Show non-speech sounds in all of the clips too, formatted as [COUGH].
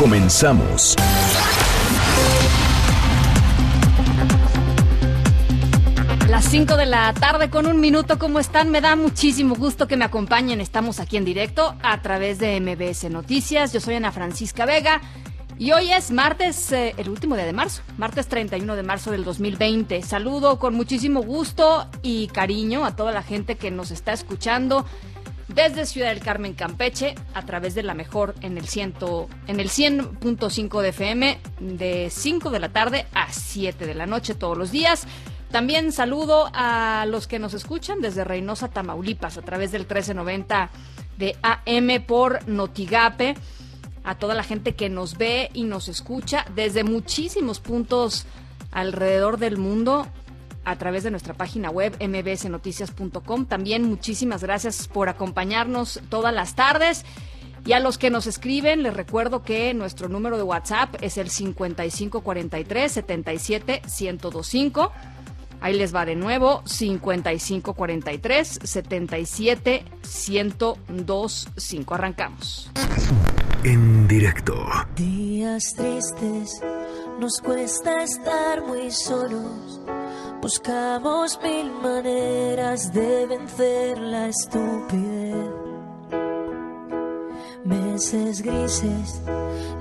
Comenzamos. Las 5 de la tarde con un minuto, ¿cómo están? Me da muchísimo gusto que me acompañen. Estamos aquí en directo a través de MBS Noticias. Yo soy Ana Francisca Vega y hoy es martes, eh, el último día de marzo, martes 31 de marzo del 2020. Saludo con muchísimo gusto y cariño a toda la gente que nos está escuchando desde Ciudad del Carmen, Campeche, a través de la mejor en el, ciento, en el 100.5 de FM, de 5 de la tarde a 7 de la noche todos los días. También saludo a los que nos escuchan desde Reynosa, Tamaulipas, a través del 1390 de AM por Notigape, a toda la gente que nos ve y nos escucha desde muchísimos puntos alrededor del mundo a través de nuestra página web mbsnoticias.com. También muchísimas gracias por acompañarnos todas las tardes. Y a los que nos escriben, les recuerdo que nuestro número de WhatsApp es el 5543 77 1025. Ahí les va de nuevo, 5543 77 1025. Arrancamos. En directo. Días tristes, nos cuesta estar muy solos. Buscamos mil maneras de vencer la estupidez. Meses grises,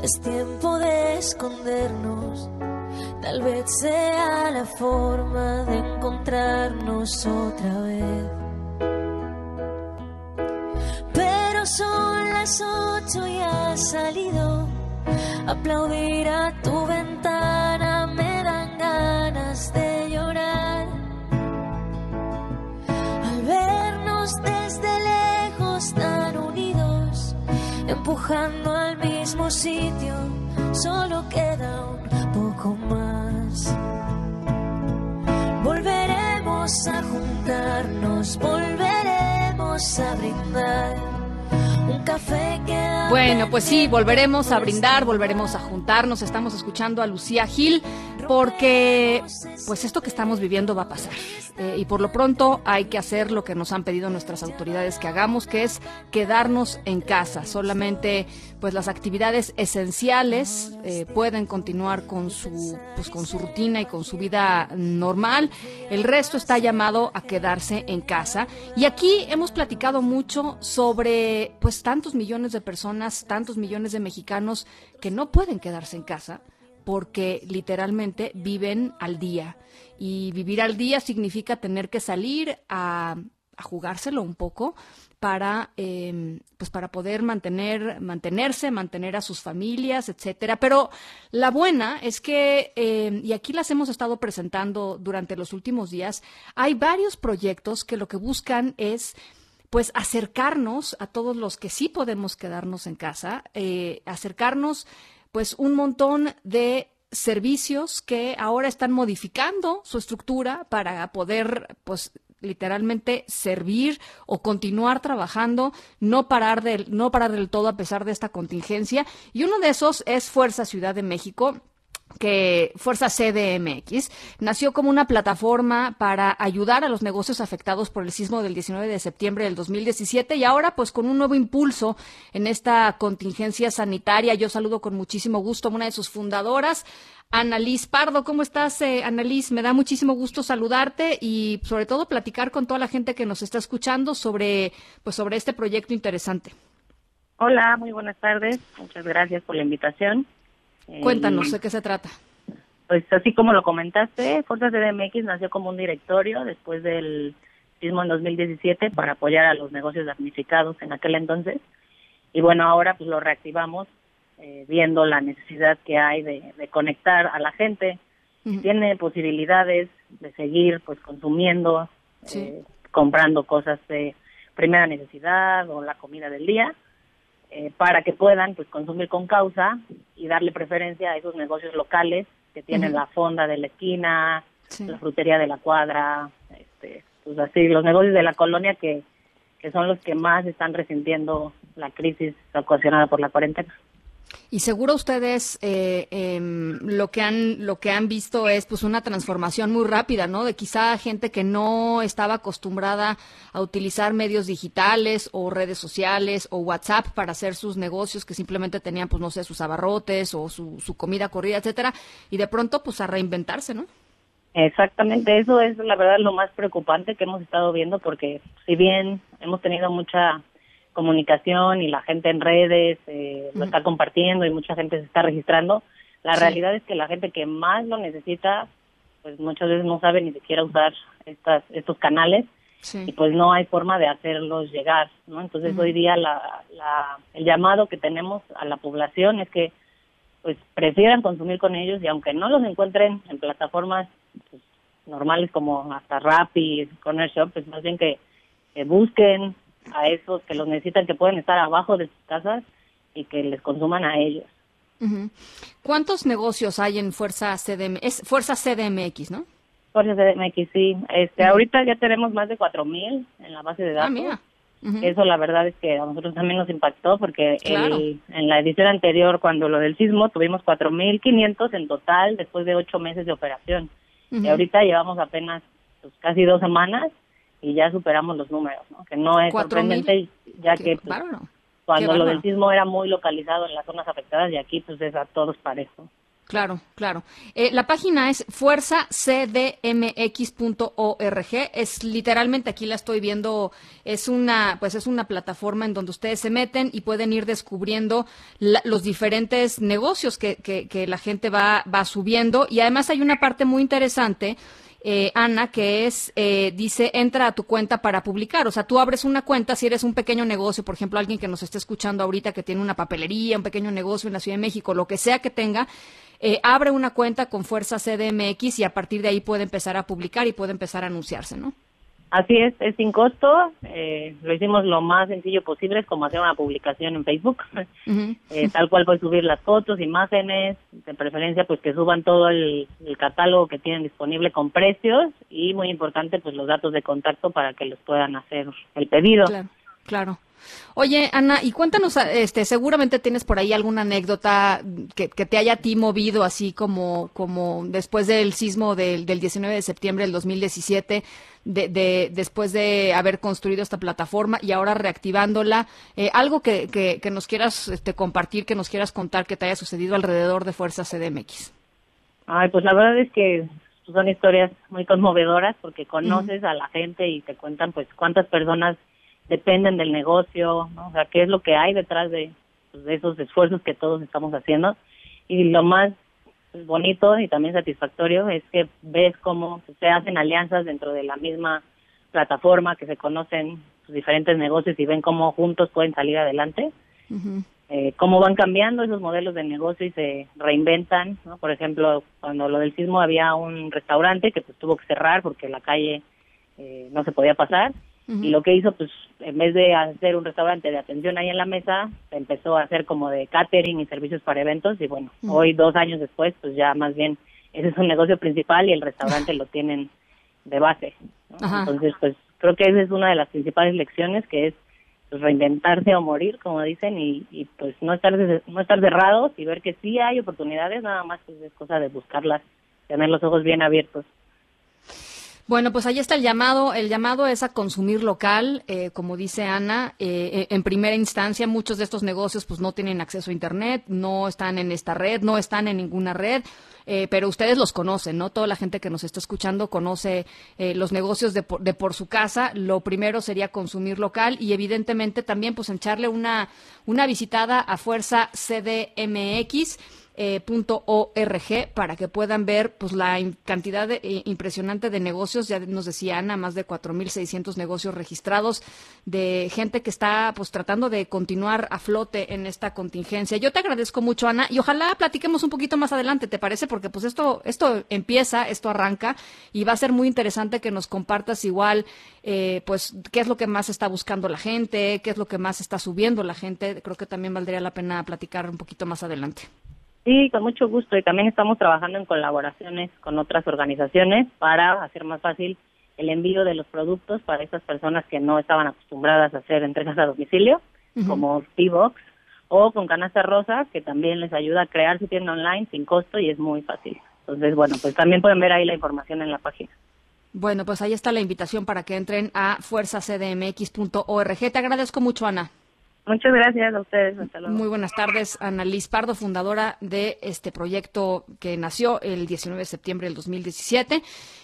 es tiempo de escondernos. Tal vez sea la forma de encontrarnos otra vez. Pero son las ocho y has salido. Aplaudir a tu ventana me dan ganas de desde lejos tan unidos, empujando al mismo sitio, solo queda un poco más. Volveremos a juntarnos, volveremos a brindar. Bueno, pues sí, volveremos a brindar, volveremos a juntarnos. Estamos escuchando a Lucía Gil porque pues esto que estamos viviendo va a pasar. Eh, y por lo pronto hay que hacer lo que nos han pedido nuestras autoridades que hagamos, que es quedarnos en casa. Solamente pues las actividades esenciales eh, pueden continuar con su pues con su rutina y con su vida normal. El resto está llamado a quedarse en casa. Y aquí hemos platicado mucho sobre pues tantos millones de personas, tantos millones de mexicanos que no pueden quedarse en casa porque literalmente viven al día. Y vivir al día significa tener que salir a, a jugárselo un poco para eh, pues para poder mantener mantenerse mantener a sus familias etcétera pero la buena es que eh, y aquí las hemos estado presentando durante los últimos días hay varios proyectos que lo que buscan es pues acercarnos a todos los que sí podemos quedarnos en casa eh, acercarnos pues un montón de servicios que ahora están modificando su estructura para poder pues literalmente servir o continuar trabajando, no parar del, no parar del todo a pesar de esta contingencia. Y uno de esos es Fuerza Ciudad de México que Fuerza CDMX nació como una plataforma para ayudar a los negocios afectados por el sismo del 19 de septiembre del 2017 y ahora pues con un nuevo impulso en esta contingencia sanitaria. Yo saludo con muchísimo gusto a una de sus fundadoras, Annalise Pardo. ¿Cómo estás, eh? Me da muchísimo gusto saludarte y sobre todo platicar con toda la gente que nos está escuchando sobre pues sobre este proyecto interesante. Hola, muy buenas tardes. Muchas gracias por la invitación. Cuéntanos, Eh, ¿de qué se trata? Pues así como lo comentaste, Fuerza CDMX nació como un directorio después del sismo en 2017 para apoyar a los negocios damnificados en aquel entonces. Y bueno, ahora pues lo reactivamos eh, viendo la necesidad que hay de, de conectar a la gente. Tiene posibilidades de seguir pues consumiendo, Sí. eh, comprando cosas de primera necesidad o la comida del día. Eh, para que puedan pues consumir con causa y darle preferencia a esos negocios locales que tienen la fonda de la esquina, la frutería de la cuadra, este, pues así, los negocios de la colonia que, que son los que más están resintiendo la crisis ocasionada por la cuarentena. Y seguro ustedes eh, em, lo que han lo que han visto es pues una transformación muy rápida, ¿no? De quizá gente que no estaba acostumbrada a utilizar medios digitales o redes sociales o WhatsApp para hacer sus negocios, que simplemente tenían pues no sé sus abarrotes o su, su comida corrida, etcétera, y de pronto pues a reinventarse, ¿no? Exactamente, eso es la verdad lo más preocupante que hemos estado viendo porque si bien hemos tenido mucha comunicación y la gente en redes eh, lo está compartiendo y mucha gente se está registrando, la realidad es que la gente que más lo necesita, pues muchas veces no sabe ni siquiera usar estas, estos canales y pues no hay forma de hacerlos llegar, ¿no? Entonces hoy día la, la, el llamado que tenemos a la población es que pues prefieran consumir con ellos y aunque no los encuentren en plataformas pues, normales como hasta Rappi, Corner Shop, pues más bien que busquen a esos que los necesitan, que pueden estar abajo de sus casas y que les consuman a ellos. ¿Cuántos negocios hay en Fuerza CDM? Es Fuerza CDMX, ¿no? Fuerza CDMX, sí. Este, Ahorita ya tenemos más de 4.000 en la base de ah, datos. Eso la verdad es que a nosotros también nos impactó porque en la edición anterior, cuando lo del sismo, tuvimos 4.500 en total después de ocho meses de operación. Y ahorita llevamos apenas pues, casi dos semanas y ya superamos los números, ¿no? Que no es sorprendente, ya que pues, cuando lo del sismo era muy localizado en las zonas afectadas y aquí pues es a todos parejo. Claro, claro. Eh, la página es fuerzacdmx.org. Es literalmente aquí la estoy viendo. Es una, pues es una plataforma en donde ustedes se meten y pueden ir descubriendo los diferentes negocios que, que, que la gente va, va subiendo. Y además hay una parte muy interesante eh, Ana, que es, eh, dice, entra a tu cuenta para publicar. O sea, tú abres una cuenta si eres un pequeño negocio, por ejemplo, alguien que nos esté escuchando ahorita que tiene una papelería, un pequeño negocio en la Ciudad de México, lo que sea que tenga, eh, abre una cuenta con Fuerza CDMX y a partir de ahí puede empezar a publicar y puede empezar a anunciarse, ¿no? Así es, es sin costo. Eh, lo hicimos lo más sencillo posible, como hacer una publicación en Facebook. [LAUGHS] eh, tal cual puedes subir las fotos, imágenes, de preferencia pues que suban todo el, catálogo que tienen disponible con precios y muy importante pues los datos de contacto para que les puedan hacer el pedido. Claro, claro. Oye, Ana, y cuéntanos, este, seguramente tienes por ahí alguna anécdota que, te haya a ti movido, así como, como después del sismo del, del 19 de septiembre del 2017, de, de, después de haber construido esta plataforma y ahora reactivándola. Eh, algo que, que, nos quieras este, compartir, que nos quieras contar que te haya sucedido alrededor de Fuerza CDMX. Ay, pues la verdad es que son historias muy conmovedoras porque conoces a la gente y te cuentan pues cuántas personas dependen del negocio, ¿no? o sea, qué es lo que hay detrás de, pues, de esos esfuerzos que todos estamos haciendo. Y lo más bonito y también satisfactorio es que ves cómo se hacen alianzas dentro de la misma plataforma, que se conocen sus diferentes negocios y ven cómo juntos pueden salir adelante. eh, cómo van cambiando esos modelos de negocio y se reinventan, ¿no? Por ejemplo, cuando lo del sismo había un restaurante que pues tuvo que cerrar porque la calle eh, no se podía pasar y lo que hizo, pues, en vez de hacer un restaurante de atención ahí en la mesa, empezó a hacer como de catering y servicios para eventos. Y bueno, hoy, dos años después, pues ya más bien ese es un negocio principal y el restaurante lo tienen de base. Entonces, pues creo que esa es una de las principales lecciones, que es pues, reinventarse o morir, como dicen, y, y pues no estar no estar cerrados y ver que sí hay oportunidades, nada más pues es cosa de buscarlas, tener los ojos bien abiertos. Bueno, pues ahí está el llamado. El llamado es a consumir local, eh, como dice Ana. Eh, eh, en primera instancia, muchos de estos negocios pues no tienen acceso a Internet, no están en esta red, no están en ninguna red. pero ustedes los conocen, ¿no? Toda la gente que nos está escuchando conoce los negocios de por, de por, su casa. Lo primero sería consumir local y evidentemente también pues echarle una, una visitada a Fuerza CDMX eh, .org para que puedan ver pues la cantidad eh, impresionante de negocios, ya nos decía Ana, más de 4.600 negocios registrados de gente que está pues tratando de continuar a flote en esta contingencia. Yo te agradezco mucho, Ana, y ojalá platiquemos un poquito más adelante, ¿te parece? Porque pues esto, esto empieza, esto arranca y va a ser muy interesante que nos compartas igual eh, pues qué es lo que más está buscando la gente, qué es lo que más está subiendo la gente. Creo que también valdría la pena platicar un poquito más adelante. Sí, con mucho gusto. Y también estamos trabajando en colaboraciones con otras organizaciones para hacer más fácil el envío de los productos para esas personas que no estaban acostumbradas a hacer entregas a domicilio, como T-Box, o con Canasta Rosa, que también les ayuda a crear su tienda online sin costo y es muy fácil. Entonces, bueno, pues también pueden ver ahí la información en la página. Bueno, pues ahí está la invitación para que entren a fuerzacdmx.org. Te agradezco mucho, Ana. Muchas gracias a ustedes. Muy buenas tardes, Ana Liz Pardo, fundadora de este proyecto que nació el 19 de septiembre del 2017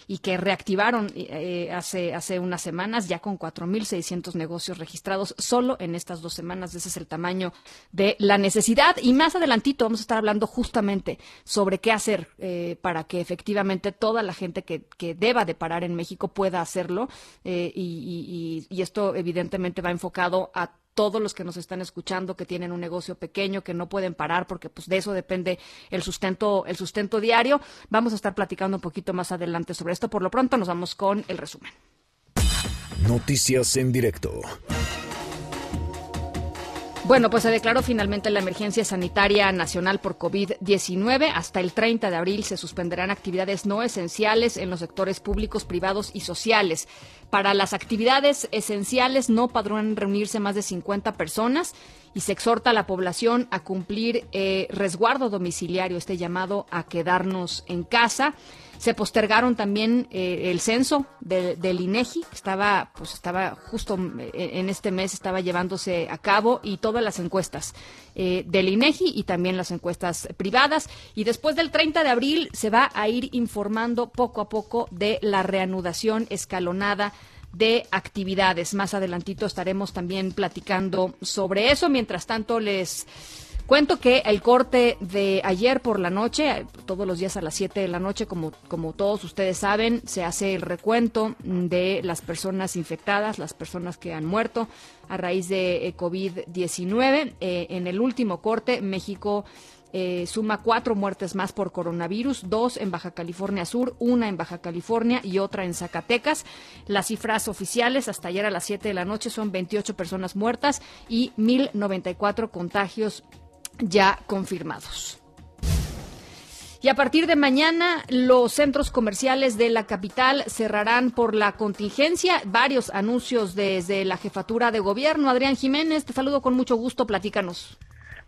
y que reactivaron eh, hace, hace unas semanas ya con 4.600 negocios registrados solo en estas dos semanas. Ese es el tamaño de la necesidad. Y más adelantito vamos a estar hablando justamente sobre qué hacer eh, para que efectivamente toda la gente que, que, deba de parar en México pueda hacerlo. Eh, y, y esto evidentemente va enfocado a todos los que nos están escuchando que tienen un negocio pequeño que no pueden parar porque pues de eso depende el sustento el sustento diario. Vamos a estar platicando un poquito más adelante sobre esto. Por lo pronto nos vamos con el resumen. Noticias en directo. Bueno, pues se declaró finalmente la emergencia sanitaria nacional por COVID-19. Hasta el 30 de abril se suspenderán actividades no esenciales en los sectores públicos, privados y sociales. Para las actividades esenciales no podrán reunirse más de 50 personas y se exhorta a la población a cumplir eh, resguardo domiciliario, este llamado a quedarnos en casa. Se postergaron también eh, el censo del INEGI, estaba, pues estaba justo eh, en este mes estaba llevándose a cabo y todas las encuestas eh, del INEGI y también las encuestas privadas. Y después del 30 de abril se va a ir informando poco a poco de la reanudación escalonada de actividades. Más adelantito estaremos también platicando sobre eso. Mientras tanto, les Cuento que el corte de ayer por la noche, todos los días a las 7 de la noche, como, como todos ustedes saben, se hace el recuento de las personas infectadas, las personas que han muerto a raíz de eh, COVID-19. Eh, en el último corte, México eh, suma cuatro muertes más por coronavirus, dos en Baja California Sur, una en Baja California y otra en Zacatecas. Las cifras oficiales hasta ayer a las 7 de la noche son 28 personas muertas y 1.094 contagios ya confirmados. Y a partir de mañana, los centros comerciales de la capital cerrarán por la contingencia. Varios anuncios desde la jefatura de gobierno. Adrián Jiménez, te saludo con mucho gusto. Platícanos.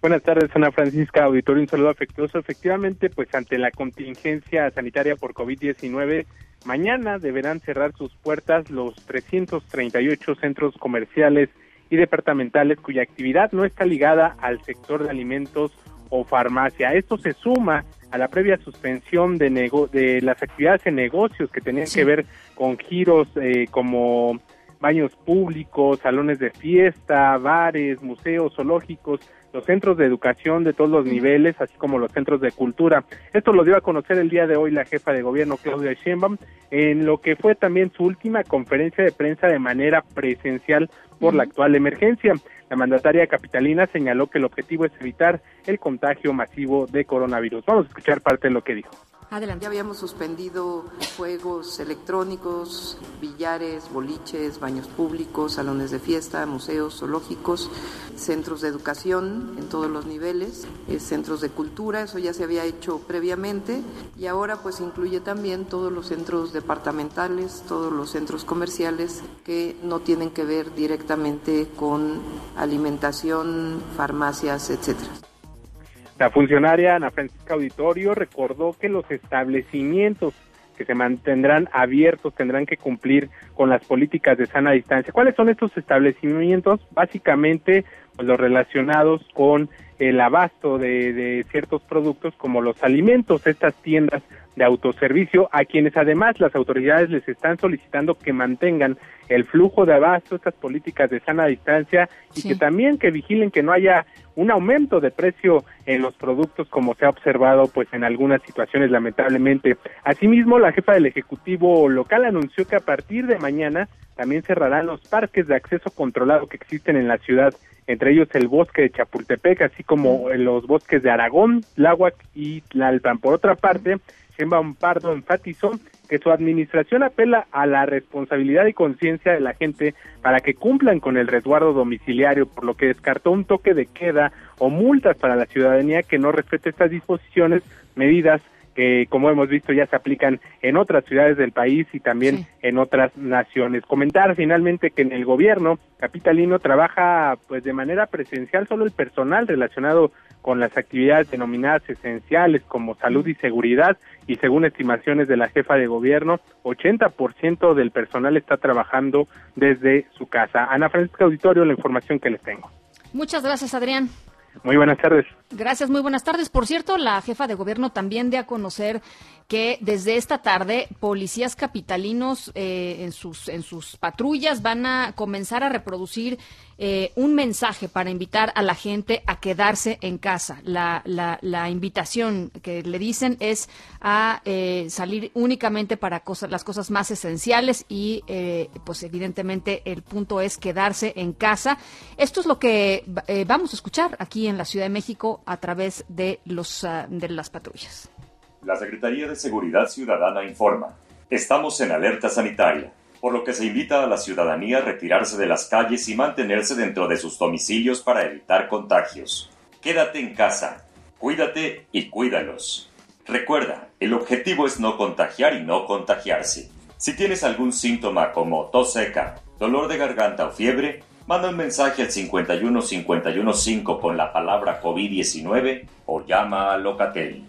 Buenas tardes, Ana Francisca, auditorio, un saludo afectuoso. Efectivamente, pues ante la contingencia sanitaria por COVID-19, mañana deberán cerrar sus puertas los 338 centros comerciales y departamentales cuya actividad no está ligada al sector de alimentos o farmacia. Esto se suma a la previa suspensión de, de las actividades en negocios que tenían que ver con giros eh, como baños públicos, salones de fiesta, bares, museos, zoológicos, los centros de educación de todos los niveles, así como los centros de cultura. Esto lo dio a conocer el día de hoy la jefa de gobierno Claudia Sheinbaum en lo que fue también su última conferencia de prensa de manera presencial por la actual emergencia. La mandataria capitalina señaló que el objetivo es evitar el contagio masivo de coronavirus. Vamos a escuchar parte de lo que dijo. Adelante. Ya habíamos suspendido juegos electrónicos, billares, boliches, baños públicos, salones de fiesta, museos, zoológicos, centros de educación en todos los niveles, eh, centros de cultura, eso ya se había hecho previamente y ahora pues incluye también todos los centros departamentales, todos los centros comerciales que no tienen que ver directamente con alimentación, farmacias, etcétera. La funcionaria Ana Francisca Auditorio recordó que los establecimientos que se mantendrán abiertos tendrán que cumplir con las políticas de sana distancia. ¿Cuáles son estos establecimientos? Básicamente, pues, los relacionados con el abasto de, de ciertos productos como los alimentos, estas tiendas de autoservicio, a quienes además las autoridades les están solicitando que mantengan el flujo de abasto, estas políticas de sana distancia y que también que vigilen que no haya un aumento de precio en los productos como se ha observado pues en algunas situaciones lamentablemente. Asimismo, la jefa del Ejecutivo local anunció que a partir de mañana también cerrarán los parques de acceso controlado que existen en la ciudad, entre ellos el bosque de Chapultepec, así como los bosques de Aragón, Tláhuac y Tlalpan. Por otra parte, Sheinbaum Pardo enfatizó que su administración apela a la responsabilidad y conciencia de la gente para que cumplan con el resguardo domiciliario, por lo que descartó un toque de queda o multas para la ciudadanía que no respete estas disposiciones, medidas que como hemos visto ya se aplican en otras ciudades del país y también en otras naciones. Comentar finalmente que en el gobierno capitalino trabaja pues de manera presencial solo el personal relacionado con las actividades denominadas esenciales como salud y seguridad y según estimaciones de la jefa de gobierno, 80% del personal está trabajando desde su casa. Ana Francisca Auditorio, la información que les tengo. Muchas gracias, Adrián. Muy buenas tardes. Gracias, muy buenas tardes. Por cierto, la jefa de gobierno también de a conocer que desde esta tarde policías capitalinos eh, en, sus, en sus patrullas van a comenzar a reproducir eh, un mensaje para invitar a la gente a quedarse en casa. La, la, invitación que le dicen es a eh, salir únicamente para cosas, las cosas más esenciales y pues evidentemente el punto es quedarse en casa. Esto es lo que vamos a escuchar aquí en la Ciudad de México a través de, los, ah, de las patrullas. La Secretaría de Seguridad Ciudadana informa, estamos en alerta sanitaria, por lo que se invita a la ciudadanía a retirarse de las calles y mantenerse dentro de sus domicilios para evitar contagios. Quédate en casa, cuídate y cuídalos. Recuerda, el objetivo es no contagiar y no contagiarse. Si tienes algún síntoma como tos seca, dolor de garganta o fiebre, manda un mensaje al 51515 con la palabra COVID-19 o llama a Locatel.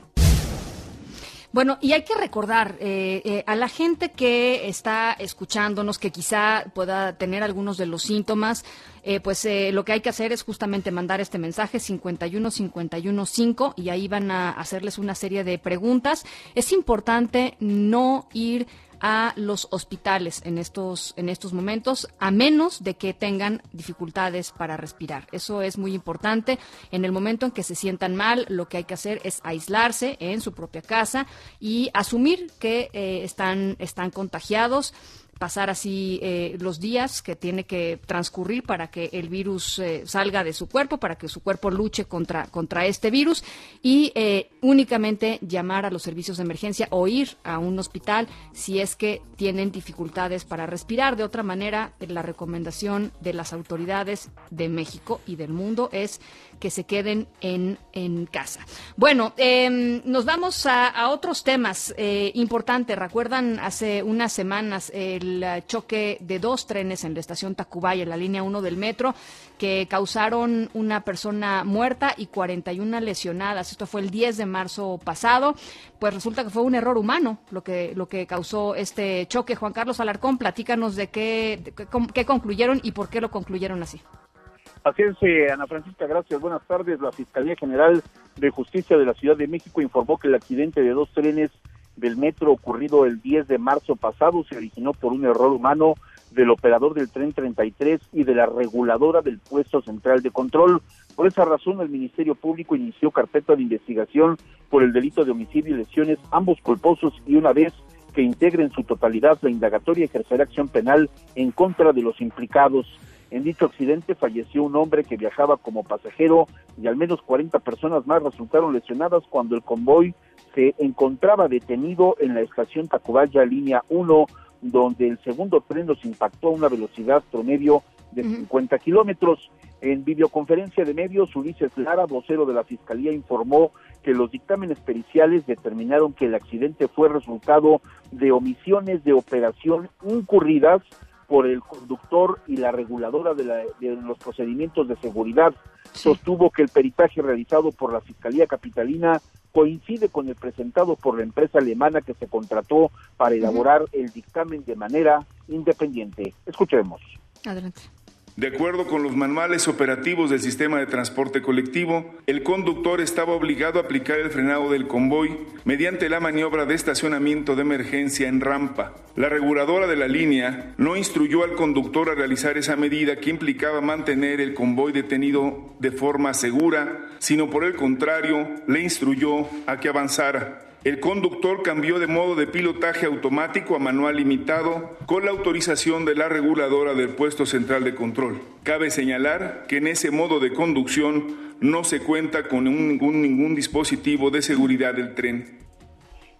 Bueno, y hay que recordar eh, eh, a la gente que está escuchándonos, que quizá pueda tener algunos de los síntomas, eh, pues lo que hay que hacer es justamente mandar este mensaje 51515 y ahí van a hacerles una serie de preguntas. Es importante no ir a los hospitales en estos, en estos momentos, a menos de que tengan dificultades para respirar. Eso es muy importante. En el momento en que se sientan mal, lo que hay que hacer es aislarse en su propia casa y asumir que eh, están, están contagiados pasar así eh, los días que tiene que transcurrir para que el virus eh, salga de su cuerpo, para que su cuerpo luche contra, contra este virus y eh, únicamente llamar a los servicios de emergencia o ir a un hospital si es que tienen dificultades para respirar. De otra manera, la recomendación de las autoridades de México y del mundo es que se queden en, en casa. Bueno, em, nos vamos a, otros temas importantes. Recuerdan hace unas semanas el choque de dos trenes en la estación Tacubaya, en la línea 1 del metro, que causaron una persona muerta y 41 lesionadas. Esto fue el 10 de marzo pasado. Pues resulta que fue un error humano lo que, lo que causó este choque. Juan Carlos Alarcón, platícanos de qué, qué concluyeron y por qué lo concluyeron así. Así es, eh, Ana Francisca, gracias. Buenas tardes. La Fiscalía General de Justicia de la Ciudad de México informó que el accidente de dos trenes del metro ocurrido el 10 de marzo pasado se originó por un error humano del operador del tren 33 y de la reguladora del puesto central de control. Por esa razón, el Ministerio Público inició carpeta de investigación por el delito de homicidio y lesiones, ambos culposos, y una vez que integre en su totalidad la indagatoria ejercerá acción penal en contra de los implicados. En dicho accidente falleció un hombre que viajaba como pasajero y al menos 40 personas más resultaron lesionadas cuando el convoy se encontraba detenido en la estación Tacubaya línea 1, donde el segundo tren los impactó a una velocidad promedio de 50 kilómetros. En videoconferencia de medios, Ulises Lara, vocero de la Fiscalía, informó que los dictámenes periciales determinaron que el accidente fue resultado de omisiones de operación incurridas por el conductor y la reguladora de, de los procedimientos de seguridad. Sostuvo que el peritaje realizado por la Fiscalía Capitalina coincide con el presentado por la empresa alemana que se contrató para elaborar el dictamen de manera independiente. Escuchemos. Adelante. De acuerdo con los manuales operativos del sistema de transporte colectivo, el conductor estaba obligado a aplicar el frenado del convoy mediante la maniobra de estacionamiento de emergencia en rampa. La reguladora de la línea no instruyó al conductor a realizar esa medida que implicaba mantener el convoy detenido de forma segura, sino por el contrario, le instruyó a que avanzara. El conductor cambió de modo de pilotaje automático a manual limitado con la autorización de la reguladora del puesto central de control. Cabe señalar que en ese modo de conducción no se cuenta con ningún, ningún dispositivo de seguridad del tren.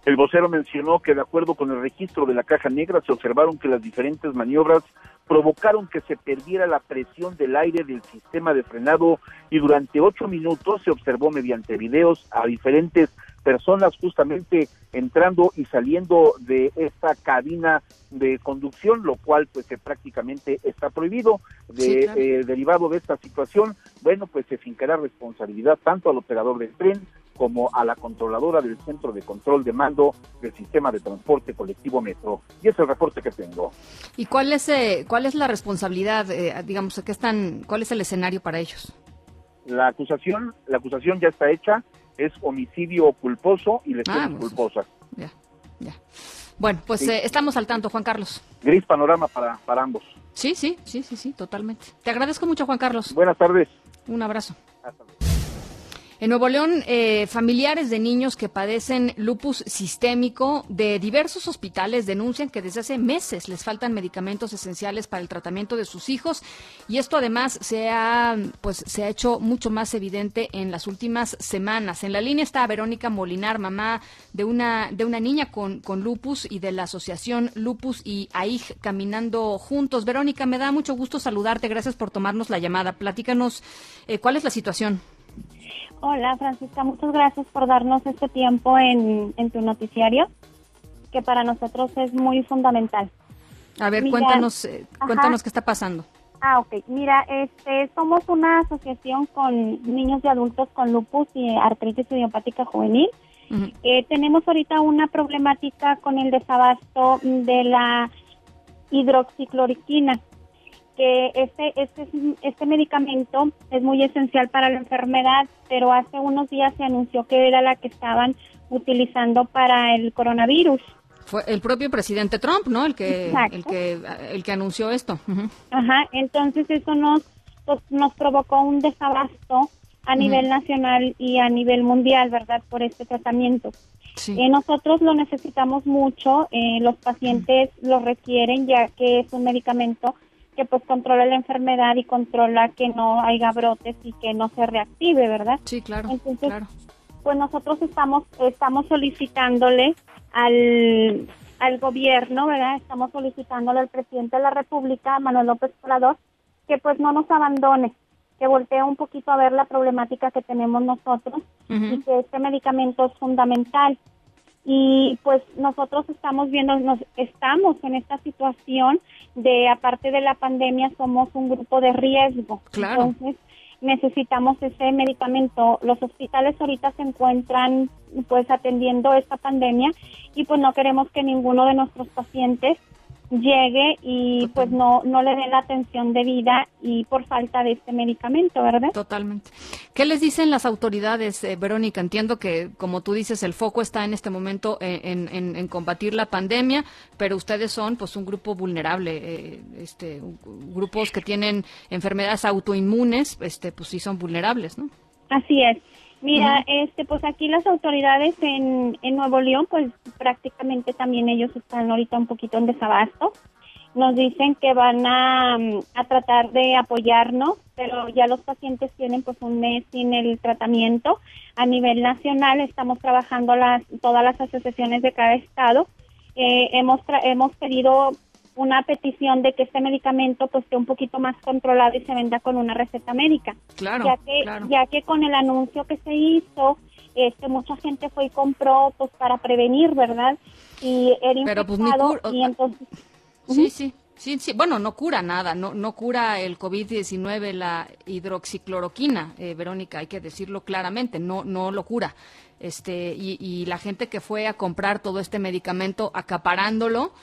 El vocero mencionó que de acuerdo con el registro de la caja negra se observaron que las diferentes maniobras provocaron que se perdiera la presión del aire del sistema de frenado y durante ocho minutos se observó mediante videos a diferentes personas justamente entrando y saliendo de esta cabina de conducción, lo cual pues prácticamente está prohibido. De, eh, derivado de esta situación, bueno, pues se fincará responsabilidad tanto al operador del tren como a la controladora del centro de control de mando del sistema de transporte colectivo Metro. Y es el reporte que tengo. ¿Y cuál es eh, cuál es la responsabilidad, eh, digamos, que están, cuál es el escenario para ellos? La acusación, la acusación ya está hecha, es homicidio culposo y lesiones ah, pues, culposas. Ya, ya. Bueno, pues eh, estamos al tanto, Juan Carlos. Gris panorama para, para ambos. Sí, sí, sí, sí, sí, totalmente. Te agradezco mucho, Juan Carlos. Buenas tardes. Un abrazo. Hasta luego. En Nuevo León, eh, familiares de niños que padecen lupus sistémico de diversos hospitales denuncian que desde hace meses les faltan medicamentos esenciales para el tratamiento de sus hijos y esto además se ha, pues, se ha hecho mucho más evidente en las últimas semanas. En la línea está Verónica Molinar, mamá de una, de una niña con, con lupus y de la asociación Lupus y AIG Caminando Juntos. Verónica, me da mucho gusto saludarte. Gracias por tomarnos la llamada. Platícanos eh, cuál es la situación. Hola Francisca, muchas gracias por darnos este tiempo en, tu noticiario, que para nosotros es muy fundamental. A ver, cuéntanos, eh, cuéntanos qué está pasando. Ah, ok. Mira, este, somos una asociación con niños y adultos con lupus y artritis idiopática juvenil. Eh, tenemos ahorita una problemática con el desabasto de la hidroxicloroquina que este, este, este medicamento es muy esencial para la enfermedad, pero hace unos días se anunció que era la que estaban utilizando para el coronavirus. Fue el propio presidente Trump, ¿no? El que, el que, el que anunció esto. Ajá, entonces eso nos, pues, nos provocó un desabasto a nivel nacional y a nivel mundial, ¿verdad? Por este tratamiento. Sí. Eh, nosotros lo necesitamos mucho, eh, los pacientes lo requieren ya que es un medicamento que pues controla la enfermedad y controla que no haya brotes y que no se reactive, ¿verdad? Sí, claro. Entonces, pues nosotros estamos estamos solicitándole al, al gobierno, ¿verdad? Estamos solicitándole al presidente de la República, Manuel López Obrador, que pues no nos abandone, que voltee un poquito a ver la problemática que tenemos nosotros y que este medicamento es fundamental y pues nosotros estamos viendo, nos estamos en esta situación de aparte de la pandemia somos un grupo de riesgo. Entonces necesitamos ese medicamento. Los hospitales ahorita se encuentran pues atendiendo esta pandemia y pues no queremos que ninguno de nuestros pacientes llegue y pues no, no le den la atención debida y por falta de este medicamento, ¿verdad? Totalmente. ¿Qué les dicen las autoridades, eh, Verónica? Entiendo que, como tú dices, el foco está en este momento en, en, combatir la pandemia, pero ustedes son pues un grupo vulnerable, eh, este, grupos que tienen enfermedades autoinmunes, este, pues sí son vulnerables, ¿no? Así es. Mira, este, pues aquí las autoridades en, en Nuevo León, pues prácticamente también ellos están ahorita un poquito en desabasto. Nos dicen que van a, a tratar de apoyarnos, pero ya los pacientes tienen pues un mes sin el tratamiento. A nivel nacional estamos trabajando las, todas las asociaciones de cada estado. Eh, hemos, hemos pedido una petición de que este medicamento pues esté un poquito más controlado y se venda con una receta médica. Claro, ya que, Ya que con el anuncio que se hizo, este, mucha gente fue y compró pues para prevenir, ¿verdad? Y era Pero, pues, y entonces... Sí, sí. Sí, sí, bueno, no cura nada, no, no cura el COVID-19 la hidroxicloroquina, eh, Verónica, hay que decirlo claramente, no, no lo cura. Este, y, y la gente que fue a comprar todo este medicamento acaparándolo,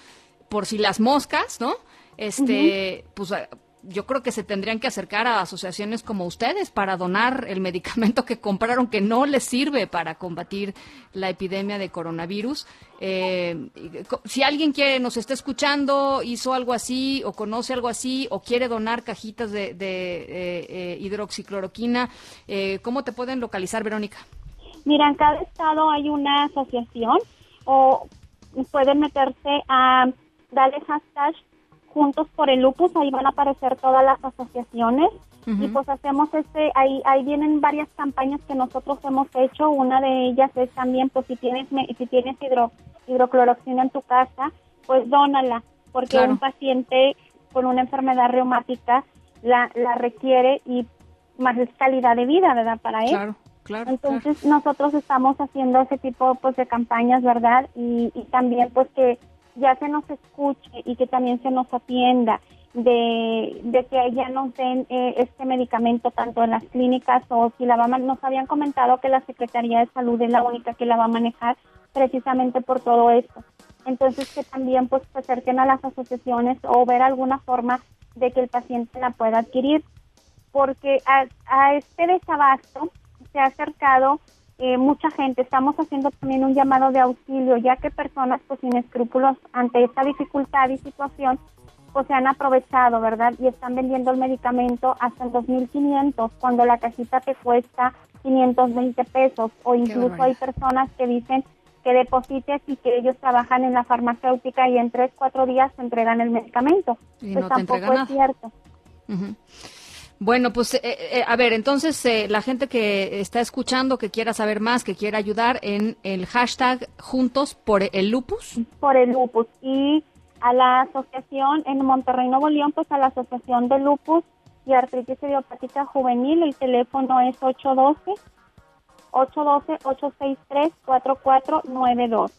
por si las moscas, ¿no? Este, pues eh, yo creo que se tendrían que acercar a asociaciones como ustedes para donar el medicamento que compraron que no les sirve para combatir la epidemia de coronavirus. Eh, si alguien quiere, nos está escuchando, hizo algo así o conoce algo así o quiere donar cajitas de, eh, hidroxicloroquina, ¿cómo te pueden localizar, Verónica? Mira, en cada estado hay una asociación o pueden meterse a dale hashtag Juntos por el Lupus, ahí van a aparecer todas las asociaciones. Y pues hacemos este, ahí, ahí vienen varias campañas que nosotros hemos hecho. Una de ellas es también, pues si tienes, si tienes hidro, hidrocloroxina en tu casa, pues dónala, porque un paciente con una enfermedad reumática la, la requiere y más es calidad de vida, ¿verdad? Para él. Claro, claro. Entonces nosotros estamos haciendo ese tipo pues de campañas, ¿verdad? Y, y también pues que ya se nos escuche y que también se nos atienda de, de que ya nos den eh, este medicamento tanto en las clínicas o si la va a, nos habían comentado que la Secretaría de Salud es la única que la va a manejar precisamente por todo esto. Entonces que también pues se acerquen a las asociaciones o ver alguna forma de que el paciente la pueda adquirir porque a, a este desabasto se ha acercado eh, mucha gente. Estamos haciendo también un llamado de auxilio, ya que personas pues sin escrúpulos ante esta dificultad y situación pues se han aprovechado, ¿verdad? Y están vendiendo el medicamento hasta en 2.500 cuando la cajita te cuesta 520 pesos o incluso hay personas que dicen que deposites y que ellos trabajan en la farmacéutica y en 3, 4 días te entregan el medicamento. Y pues no tampoco es cierto. Ujú. Bueno, pues eh, eh, a ver, entonces eh, la gente que está escuchando, que quiera saber más, que quiera ayudar en el hashtag Juntos por el Lupus. por el lupus. Y a la asociación en Monterrey Nuevo León pues a la asociación de lupus y artritis idiopática juvenil el teléfono es 812 812 863 4492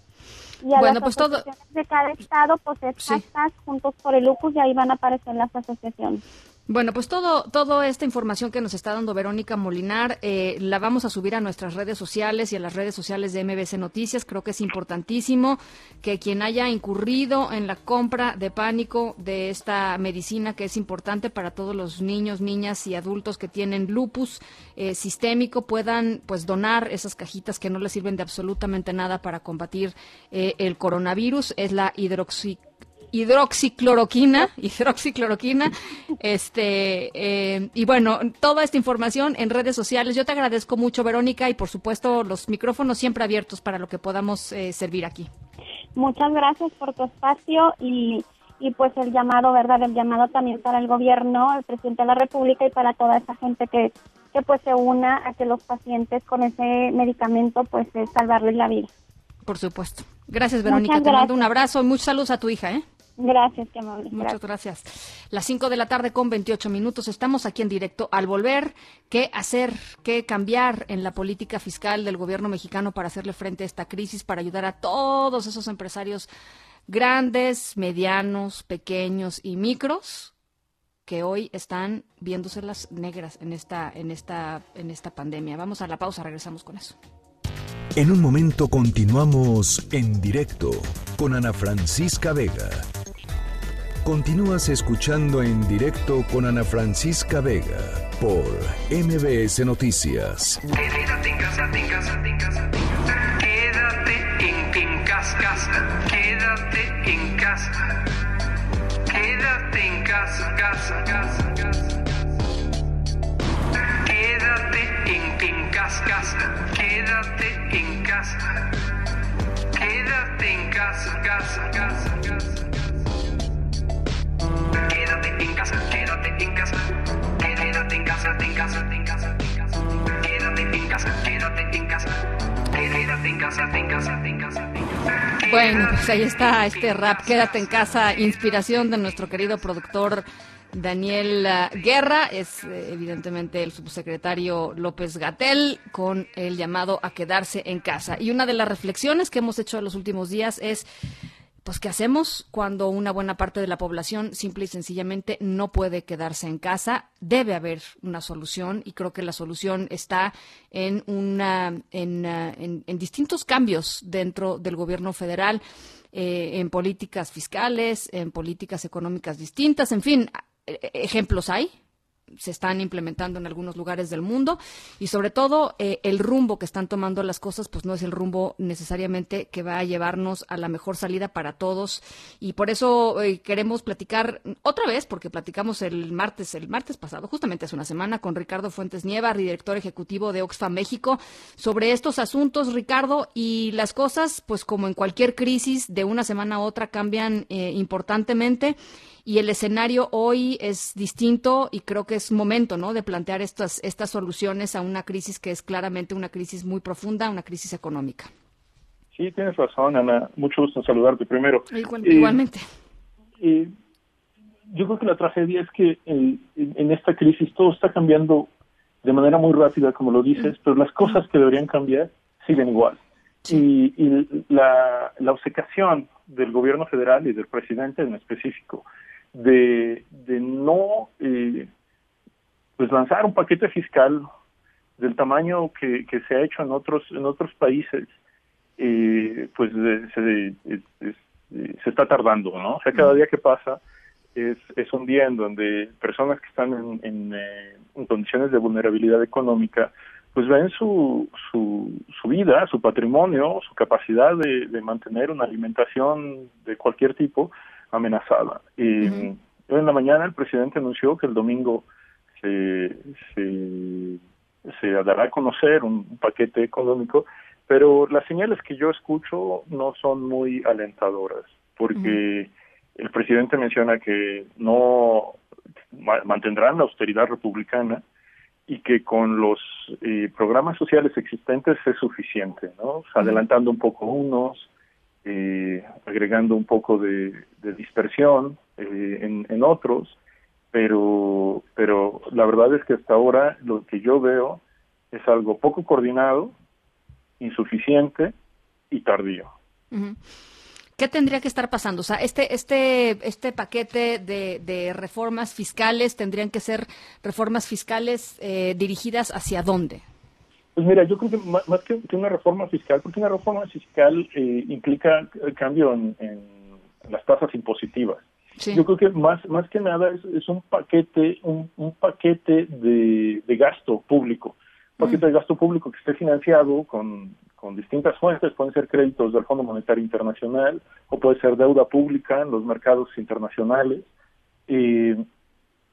y a Bueno, las pues todo- asociaciones de cada estado pues es hashtag juntos por el lupus y ahí van a aparecer las asociaciones Bueno, pues todo, toda esta información que nos está dando Verónica Molinar eh, la vamos a subir a nuestras redes sociales y a las redes sociales de MBC Noticias. Creo que es importantísimo que quien haya incurrido en la compra de pánico de esta medicina que es importante para todos los niños, niñas y adultos que tienen lupus eh, sistémico puedan pues donar esas cajitas que no les sirven de absolutamente nada para combatir eh, el coronavirus. Es la hidroxi hidroxicloroquina, [LAUGHS] hidroxicloroquina, este, eh, y bueno, toda esta información en redes sociales. Yo te agradezco mucho, Verónica, y por supuesto los micrófonos siempre abiertos para lo que podamos eh, servir aquí. Muchas gracias por tu espacio y, y pues el llamado, ¿verdad? El llamado también para el gobierno, el presidente de la República y para toda esa gente que, que pues se una a que los pacientes con ese medicamento pues eh, salvarles la vida. Por supuesto. Gracias, Verónica. Muchas Te mando un abrazo y muchos saludos a tu hija, ¿eh? Gracias, qué amable. Muchas gracias. Las 5 de la tarde con 28 minutos. Estamos aquí en directo. Al volver, ¿qué hacer? ¿Qué cambiar en la política fiscal del gobierno mexicano para hacerle frente a esta crisis, para ayudar a todos esos empresarios grandes, medianos, pequeños y micros que hoy están viéndose las negras en esta, en esta, en esta pandemia? Vamos a la pausa, regresamos con eso. En un momento continuamos en directo con Ana Francisca Vega. Continúas escuchando en directo con Ana Francisca Vega por MBS Noticias. Quédate en casa, en casa, en casa. Quédate en, casa. Quédate en casa. Quédate en casa, casa, casa. Quédate en, en casa, casa. Quédate en casa. Quédate en casa, casa, casa, casa. Casa, en casa. Quédate en casa, quédate en casa. Quédate en casa, en casa, en casa, en casa. Bueno, pues ahí está este rap, quédate en casa, inspiración de nuestro querido productor Daniel ah, Guerra, es eh, evidentemente el subsecretario López Gatel con el llamado a quedarse en casa. Y una de las reflexiones que hemos hecho en los últimos días es pues ¿qué hacemos cuando una buena parte de la población simple y sencillamente no puede quedarse en casa? Debe haber una solución y creo que la solución está en una en, en distintos cambios dentro del gobierno federal, eh, en políticas fiscales, en políticas económicas distintas, en fin, eh, ejemplos hay se están implementando en algunos lugares del mundo y sobre todo eh, el rumbo que están tomando las cosas pues no es el rumbo necesariamente que va a llevarnos a la mejor salida para todos. Y por eso eh, queremos platicar otra vez porque platicamos el martes el martes pasado justamente hace una semana con Ricardo Fuentes Nieva director ejecutivo de Oxfam México sobre estos asuntos. Ricardo y las cosas pues como en cualquier crisis de una semana a otra cambian eh, importantemente y el escenario hoy es distinto y creo que es momento ¿no? de plantear estas, estas soluciones a una crisis que es claramente una crisis muy profunda, una crisis económica. Sí, tienes razón, Ana. Mucho gusto en saludarte primero. Igual- Eh, igualmente. eh, yo creo que la tragedia es que en, en esta crisis todo está cambiando de manera muy rápida, como lo dices, pero las cosas que deberían cambiar siguen igual. Y, y la, la obcecación del gobierno federal y del presidente en específico de, de no eh, pues lanzar un paquete fiscal del tamaño que, que se ha hecho en otros en otros países eh, pues se, eh, se está tardando no o sea cada día que pasa es, es un día en donde personas que están en, en, eh, en condiciones de vulnerabilidad económica pues ven su, su, su vida, su patrimonio, su capacidad de, de mantener una alimentación de cualquier tipo amenazada. Y hoy en la mañana el presidente anunció que el domingo se, se, se dará a conocer un, paquete económico, pero las señales que yo escucho no son muy alentadoras, porque el presidente menciona que no ma- mantendrán la austeridad republicana, y que con los eh, programas sociales existentes es suficiente, ¿no? O sea, adelantando un poco unos, eh, agregando un poco de, dispersión eh, en, otros, pero, pero la verdad es que hasta ahora lo que yo veo es algo poco coordinado, insuficiente y tardío. ¿Qué tendría que estar pasando? O sea, este, este, este paquete de, de reformas fiscales tendrían que ser reformas fiscales eh, dirigidas hacia dónde? Pues mira, yo creo que más que, que una reforma fiscal, porque una reforma fiscal eh, implica eh, cambio en, en las tasas impositivas. Yo creo que más más que nada es, es un paquete un, un paquete de, de gasto público, un paquete de gasto público que esté financiado con, con distintas fuentes, pueden ser créditos del Fondo Monetario Internacional o puede ser deuda pública en los mercados internacionales. Eh,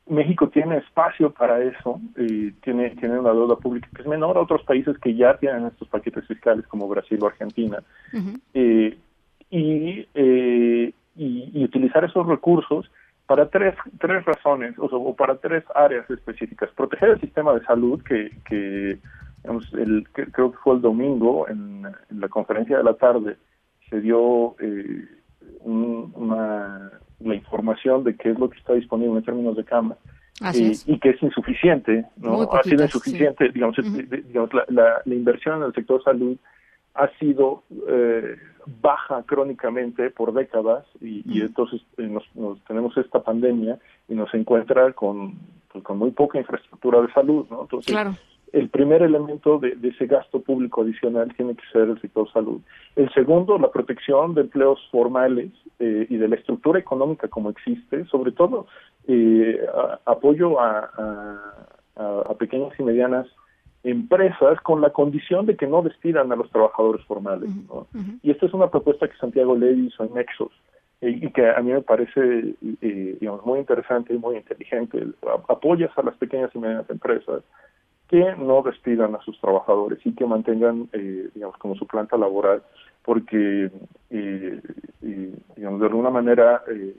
México tiene espacio para eso, eh, tiene, tiene una deuda pública que es menor a otros países que ya tienen estos paquetes fiscales como Brasil o Argentina. Eh, y, eh, y, y utilizar esos recursos para tres, tres razones, o, sea, o para tres áreas específicas. Proteger el sistema de salud, que, que, digamos, el, que creo que fue el domingo, en, en la conferencia de la tarde, se dio eh, un- una, la información de qué es lo que está disponible en términos de cama. Así eh, es. y que es insuficiente, ¿no? Ha sido insuficiente, digamos, de- digamos, la, la, la inversión en el sector salud ha sido eh, baja crónicamente por décadas y, y entonces eh, nos, nos tenemos esta pandemia y nos encuentra con, pues, con muy poca infraestructura de salud, ¿no? Entonces, Claro. El primer elemento de, de ese gasto público adicional tiene que ser el sector salud. El segundo, la protección de empleos formales eh, y de la estructura económica como existe, sobre todo eh, a- apoyo a, a- a- a pequeñas y medianas empresas con la condición de que no despidan a los trabajadores formales. ¿no? Y esta es una propuesta que Santiago Levy hizo en Nexos eh, y que a mí me parece eh, digamos, muy interesante y muy inteligente. Apoyas a las pequeñas y medianas empresas que no despidan a sus trabajadores y que mantengan, eh, digamos, como su planta laboral, porque, eh, eh, digamos, de alguna manera eh,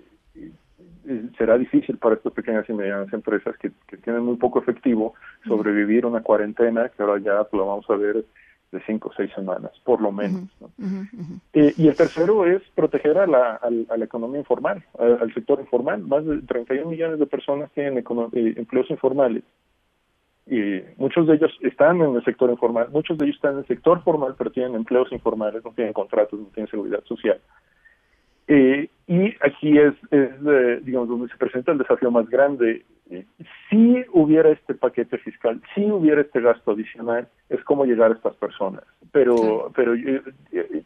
será difícil para estas pequeñas y medianas empresas que, que tienen muy poco efectivo sobrevivir una cuarentena que ahora ya pues, lo vamos a ver de cinco o seis semanas, por lo menos. ¿no? Eh, y el tercero es proteger a la, al- a la economía informal, al, al sector informal. Más de 31 millones de personas tienen eh, empleos informales. Y muchos de ellos están en el sector informal, muchos de ellos están en el sector formal, pero tienen empleos informales, no tienen contratos, no tienen seguridad social. Eh, y aquí es, es eh, digamos, donde se presenta el desafío más grande. Eh, si hubiera este paquete fiscal, si hubiera este gasto adicional, es cómo llegar a estas personas. Pero, pero yo,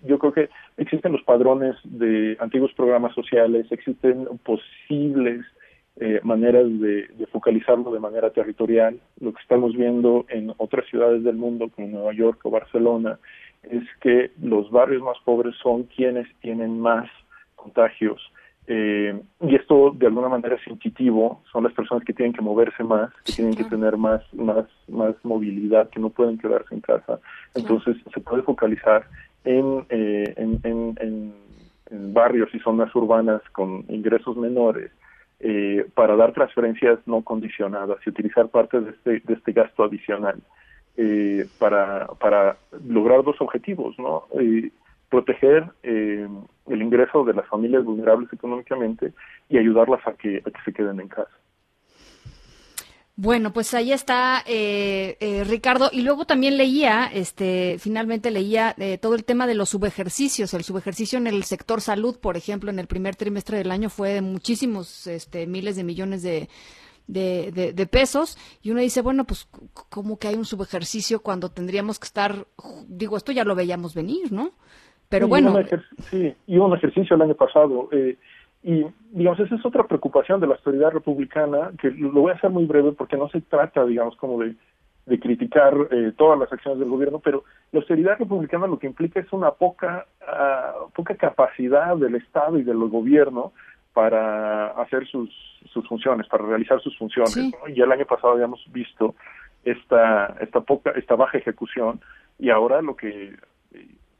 yo creo que existen los padrones de antiguos programas sociales, existen posibles eh, maneras de, de focalizarlo de manera territorial. Lo que estamos viendo en otras ciudades del mundo, como Nueva York o Barcelona, es que los barrios más pobres son quienes tienen más contagios. Eh, y esto de alguna manera es intuitivo, son las personas que tienen que moverse más, que tienen que tener más, más, más movilidad, que no pueden quedarse en casa. Entonces se puede focalizar en, eh, en, en, en- en barrios y zonas urbanas con ingresos menores eh, para dar transferencias no condicionadas y utilizar parte de este, de este gasto adicional eh, para, para lograr dos objetivos, ¿no? Eh, proteger eh, el ingreso de las familias vulnerables económicamente y ayudarlas a que, a que se queden en casa. Bueno, pues ahí está eh, eh, Ricardo. Y luego también leía, este, finalmente leía eh, todo el tema de los subejercicios. El subejercicio en el sector salud, por ejemplo, en el primer trimestre del año fue de muchísimos este, miles de millones de, de, de, pesos. Y uno dice, bueno, pues, ¿cómo que hay un subejercicio cuando tendríamos que estar, digo, esto ya lo veíamos venir, ¿no? Pero bueno. sí, y un ejercicio el año pasado. Eh, y, digamos, esa es otra preocupación de la autoridad republicana, que lo voy a hacer muy breve porque no se trata, digamos, como de, de criticar eh, todas las acciones del gobierno, pero la austeridad republicana lo que implica es una poca, uh, poca capacidad del Estado y del gobierno para hacer sus, sus funciones, para realizar sus funciones. ¿no? Y el año pasado habíamos visto esta, esta poca, esta baja ejecución y ahora lo que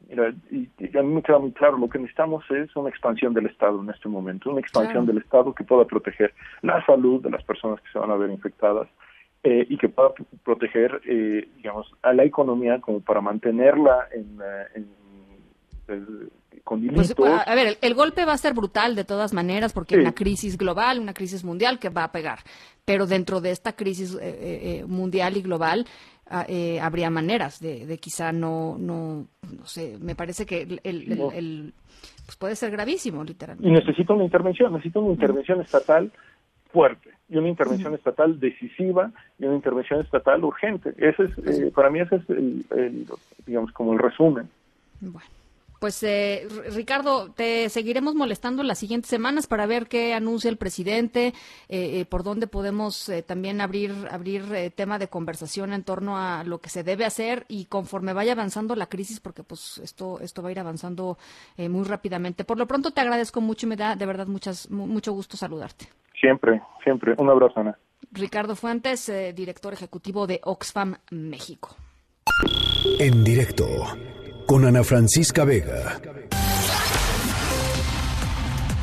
Mira, y, a mí me queda muy claro, lo que necesitamos es una expansión del Estado en este momento, una expansión del Estado que pueda proteger la salud de las personas que se van a ver infectadas eh, y que pueda proteger, eh, digamos, a la economía como para mantenerla en, eh, con pues, a ver, el, golpe va a ser brutal de todas maneras porque hay una crisis global, una crisis mundial que va a pegar. Pero dentro de esta crisis mundial y global, eh, habría maneras de, de, quizá no, no, no sé, me parece que el, el, pues puede ser gravísimo, literalmente. Y necesita una intervención, necesita una intervención estatal fuerte y una intervención estatal decisiva y una intervención estatal urgente. Ese es, eh, para mí ese es el, digamos, como el resumen. Bueno. Pues eh, Ricardo, te seguiremos molestando las siguientes semanas para ver qué anuncia el presidente, eh, eh, por dónde podemos también abrir abrir tema de conversación en torno a lo que se debe hacer y conforme vaya avanzando la crisis, porque pues esto esto va a ir avanzando muy rápidamente. Por lo pronto te agradezco mucho y me da de verdad muchas mucho gusto saludarte. Siempre, siempre. Un abrazo, Ana. Ricardo Fuentes, director ejecutivo de Oxfam México. En directo con Ana Francisca Vega.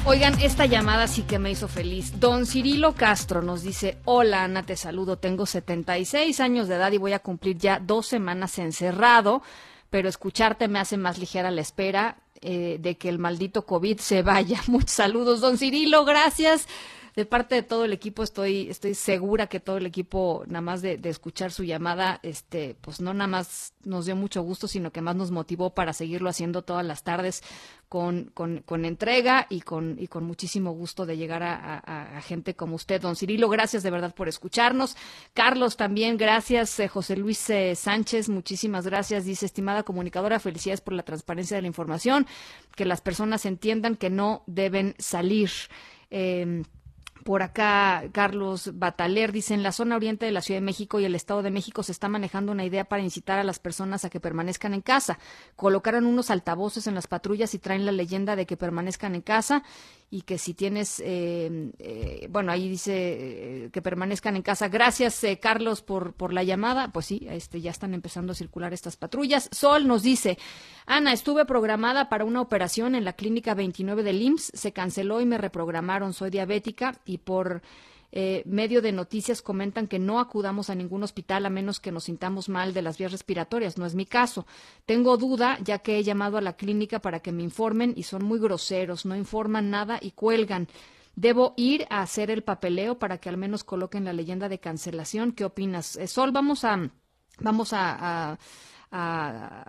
Oigan, esta llamada sí que me hizo feliz. Don Cirilo Castro nos dice, hola Ana, te saludo, tengo 76 años de edad y voy a cumplir ya dos semanas encerrado, pero escucharte me hace más ligera la espera eh, de que el maldito COVID se vaya. [LAUGHS] Muchos saludos, don Cirilo, gracias de parte de todo el equipo estoy, estoy segura que todo el equipo, nada más de, escuchar su llamada, este, pues no nada más nos dio mucho gusto, sino que más nos motivó para seguirlo haciendo todas las tardes con, con, con entrega y con, y con muchísimo gusto de llegar a, gente como usted. Don Cirilo, gracias de verdad por escucharnos. Carlos también, gracias. Eh, José Luis eh, Sánchez, muchísimas gracias. Dice, estimada comunicadora, felicidades por la transparencia de la información, que las personas entiendan que no deben salir. Eh, por acá, Carlos Bataler dice, en la zona oriente de la Ciudad de México y el Estado de México se está manejando una idea para incitar a las personas a que permanezcan en casa. Colocaron unos altavoces en las patrullas y traen la leyenda de que permanezcan en casa y que si tienes, eh, eh, bueno, ahí dice eh, que permanezcan en casa. Gracias, Carlos, por, por la llamada. Pues sí, este, ya están empezando a circular estas patrullas. Sol nos dice, Ana, estuve programada para una operación en la clínica 29 del IMSS, se canceló y me reprogramaron. Soy diabética y por eh, medio de noticias comentan que no acudamos a ningún hospital a menos que nos sintamos mal de las vías respiratorias. No es mi caso. Tengo duda ya que he llamado a la clínica para que me informen y son muy groseros, no informan nada y cuelgan. Debo ir a hacer el papeleo para que al menos coloquen la leyenda de cancelación. ¿Qué opinas? Eh, Sol, vamos a vamos a a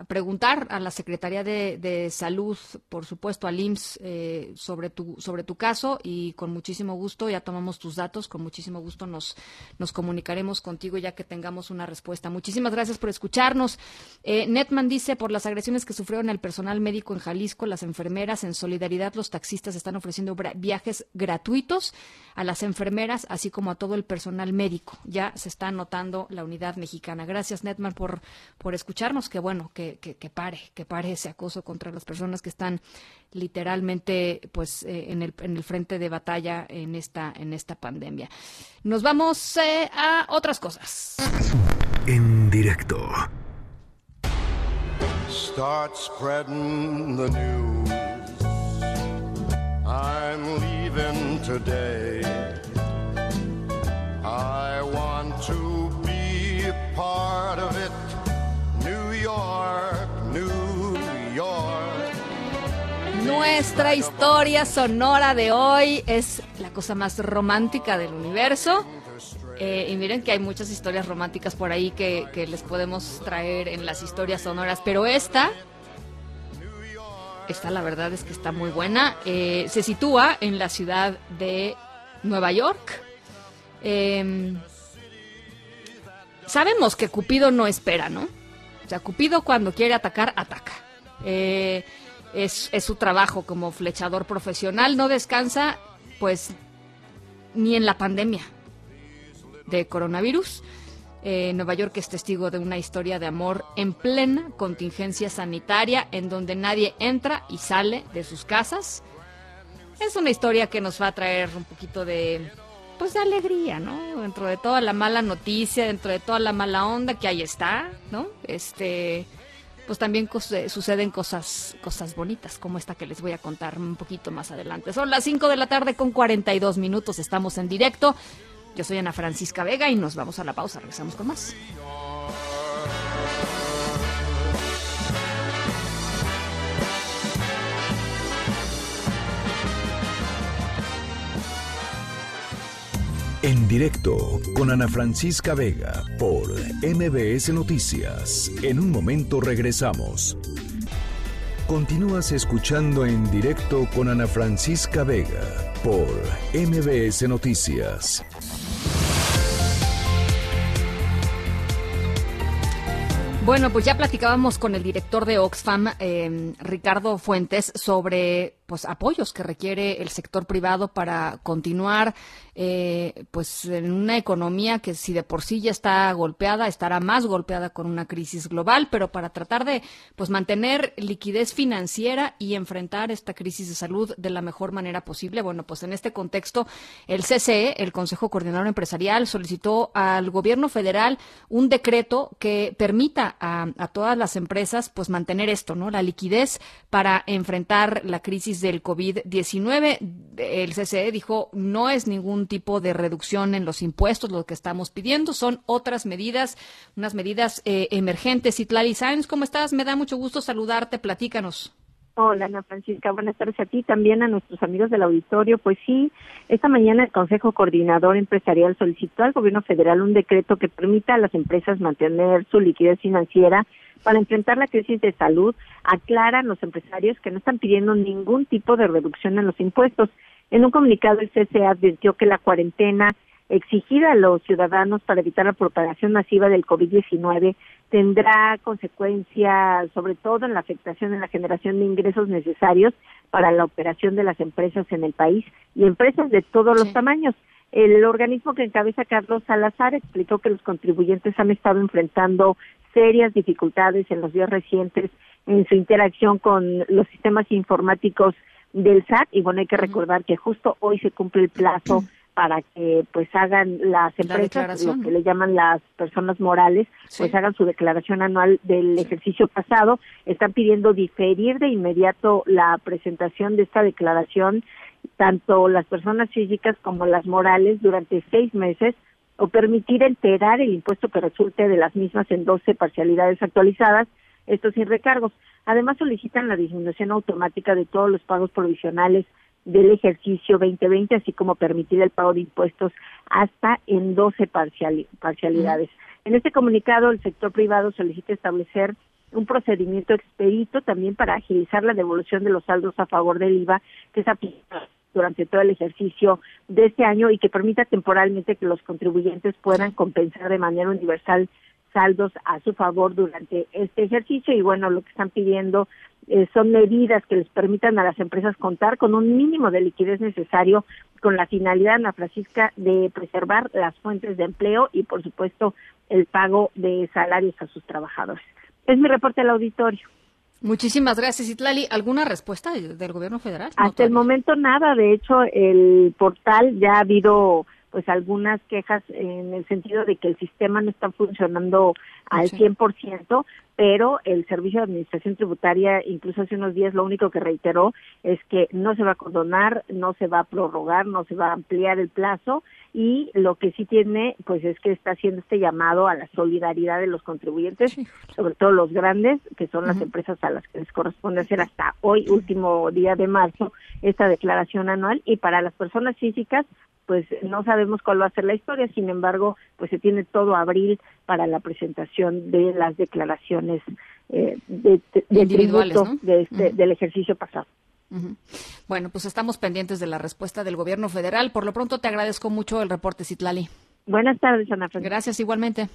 preguntar a la Secretaría de, Salud, por supuesto, al IMSS, eh, sobre, tu, sobre tu caso y con muchísimo gusto, ya tomamos tus datos, con muchísimo gusto nos, nos comunicaremos contigo ya que tengamos una respuesta. Muchísimas gracias por escucharnos. Eh, Netman dice, por las agresiones que sufrieron el personal médico en Jalisco, las enfermeras, en solidaridad, los taxistas están ofreciendo viajes gratuitos a las enfermeras, así como a todo el personal médico. Ya se está anotando la unidad mexicana. Gracias, Netman, por, por escucharnos que bueno, que, que, pare, que pare ese acoso contra las personas que están literalmente pues eh, en, el, en el frente de batalla en esta, en esta pandemia. Nos vamos eh, a otras cosas. En directo. Start spreading the news. I'm leaving today. I want to be part of it. Nuestra historia sonora de hoy es la cosa más romántica del universo. Eh, y miren que hay muchas historias románticas por ahí que, les podemos traer en las historias sonoras, pero esta, esta la verdad es que está muy buena. Eh, se sitúa en la ciudad de Nueva York. Eh, sabemos que Cupido no espera, ¿no? O sea, Cupido cuando quiere atacar, ataca. Eh, es, es su trabajo como flechador profesional, no descansa, pues, ni en la pandemia de coronavirus. Eh, Nueva York es testigo de una historia de amor en plena contingencia sanitaria, en donde nadie entra y sale de sus casas. Es una historia que nos va a traer un poquito de, pues, de alegría, ¿no? Dentro de toda la mala noticia, dentro de toda la mala onda que ahí está, ¿no? Este, pues también eh, suceden cosas, cosas bonitas, como esta que les voy a contar un poquito más adelante. Son las 5 de la tarde con 42 minutos, estamos en directo. Yo soy Ana Francisca Vega y nos vamos a la pausa, regresamos con más. En directo con Ana Francisca Vega por MBS Noticias. En un momento regresamos. Continúas escuchando en directo con Ana Francisca Vega por MBS Noticias. Bueno, pues ya platicábamos con el director de Oxfam, eh, Ricardo Fuentes, sobre pues apoyos que requiere el sector privado para continuar eh, pues en una economía que si de por sí ya está golpeada, estará más golpeada con una crisis global, pero para tratar de pues mantener liquidez financiera y enfrentar esta crisis de salud de la mejor manera posible. Bueno, pues en este contexto el CCE, el Consejo Coordinador Empresarial, solicitó al gobierno federal un decreto que permita a, a todas las empresas pues mantener esto, ¿no? La liquidez para enfrentar la crisis del COVID-19. El CCE dijo no es ningún tipo de reducción en los impuestos lo que estamos pidiendo, son otras medidas, unas medidas eh, emergentes. Itlali Sáenz, ¿cómo estás? Me da mucho gusto saludarte, platícanos. Hola, Ana Francisca. Buenas tardes a ti, también a nuestros amigos del auditorio. Pues sí, esta mañana el Consejo Coordinador Empresarial solicitó al Gobierno Federal un decreto que permita a las empresas mantener su liquidez financiera para enfrentar la crisis de salud. Aclaran los empresarios que no están pidiendo ningún tipo de reducción en los impuestos. En un comunicado, el CCE advirtió que la cuarentena exigida a los ciudadanos para evitar la propagación masiva del COVID-19 tendrá consecuencias, sobre todo en la afectación en la generación de ingresos necesarios para la operación de las empresas en el país y empresas de todos los tamaños. El organismo que encabeza Carlos Salazar explicó que los contribuyentes han estado enfrentando serias dificultades en los días recientes en su interacción con los sistemas informáticos del SAT y bueno hay que recordar que justo hoy se cumple el plazo [CLEARS THROAT] para que pues hagan las empresas lo que le llaman las personas morales pues hagan su declaración anual del ejercicio pasado. Están pidiendo diferir de inmediato la presentación de esta declaración tanto las personas físicas como las morales durante seis meses o permitir enterar el impuesto que resulte de las mismas en 12 parcialidades actualizadas, esto sin recargos. Además solicitan la disminución automática de todos los pagos provisionales del ejercicio 2020, así como permitir el pago de impuestos hasta en 12 parciali- parcialidades. En este comunicado, el sector privado solicita establecer un procedimiento expedito también para agilizar la devolución de los saldos a favor del IVA que se aplica durante todo el ejercicio de este año y que permita temporalmente que los contribuyentes puedan compensar de manera universal saldos a su favor durante este ejercicio y bueno, lo que están pidiendo eh, son medidas que les permitan a las empresas contar con un mínimo de liquidez necesario con la finalidad, Ana Francisca, de preservar las fuentes de empleo y por supuesto el pago de salarios a sus trabajadores. Es mi reporte al auditorio. Muchísimas gracias, Itlali. ¿Alguna respuesta del gobierno federal? No, Hasta el momento nada, de hecho el portal ya ha habido pues algunas quejas en el sentido de que el sistema no está funcionando al 100%, pero el Servicio de Administración Tributaria incluso hace unos días lo único que reiteró es que no se va a condonar, no se va a prorrogar, no se va a ampliar el plazo y lo que sí tiene pues es que está haciendo este llamado a la solidaridad de los contribuyentes, sobre todo los grandes, que son las empresas a las que les corresponde hacer hasta hoy, último día de marzo, esta declaración anual y para las personas físicas pues no sabemos cuál va a ser la historia, sin embargo, pues se tiene todo abril para la presentación de las declaraciones eh, de, de, de Individuales, de este- del ejercicio pasado. Bueno, pues estamos pendientes de la respuesta del gobierno federal. Por lo pronto te agradezco mucho el reporte, Citlali. Buenas tardes, Ana Francisca. Gracias igualmente.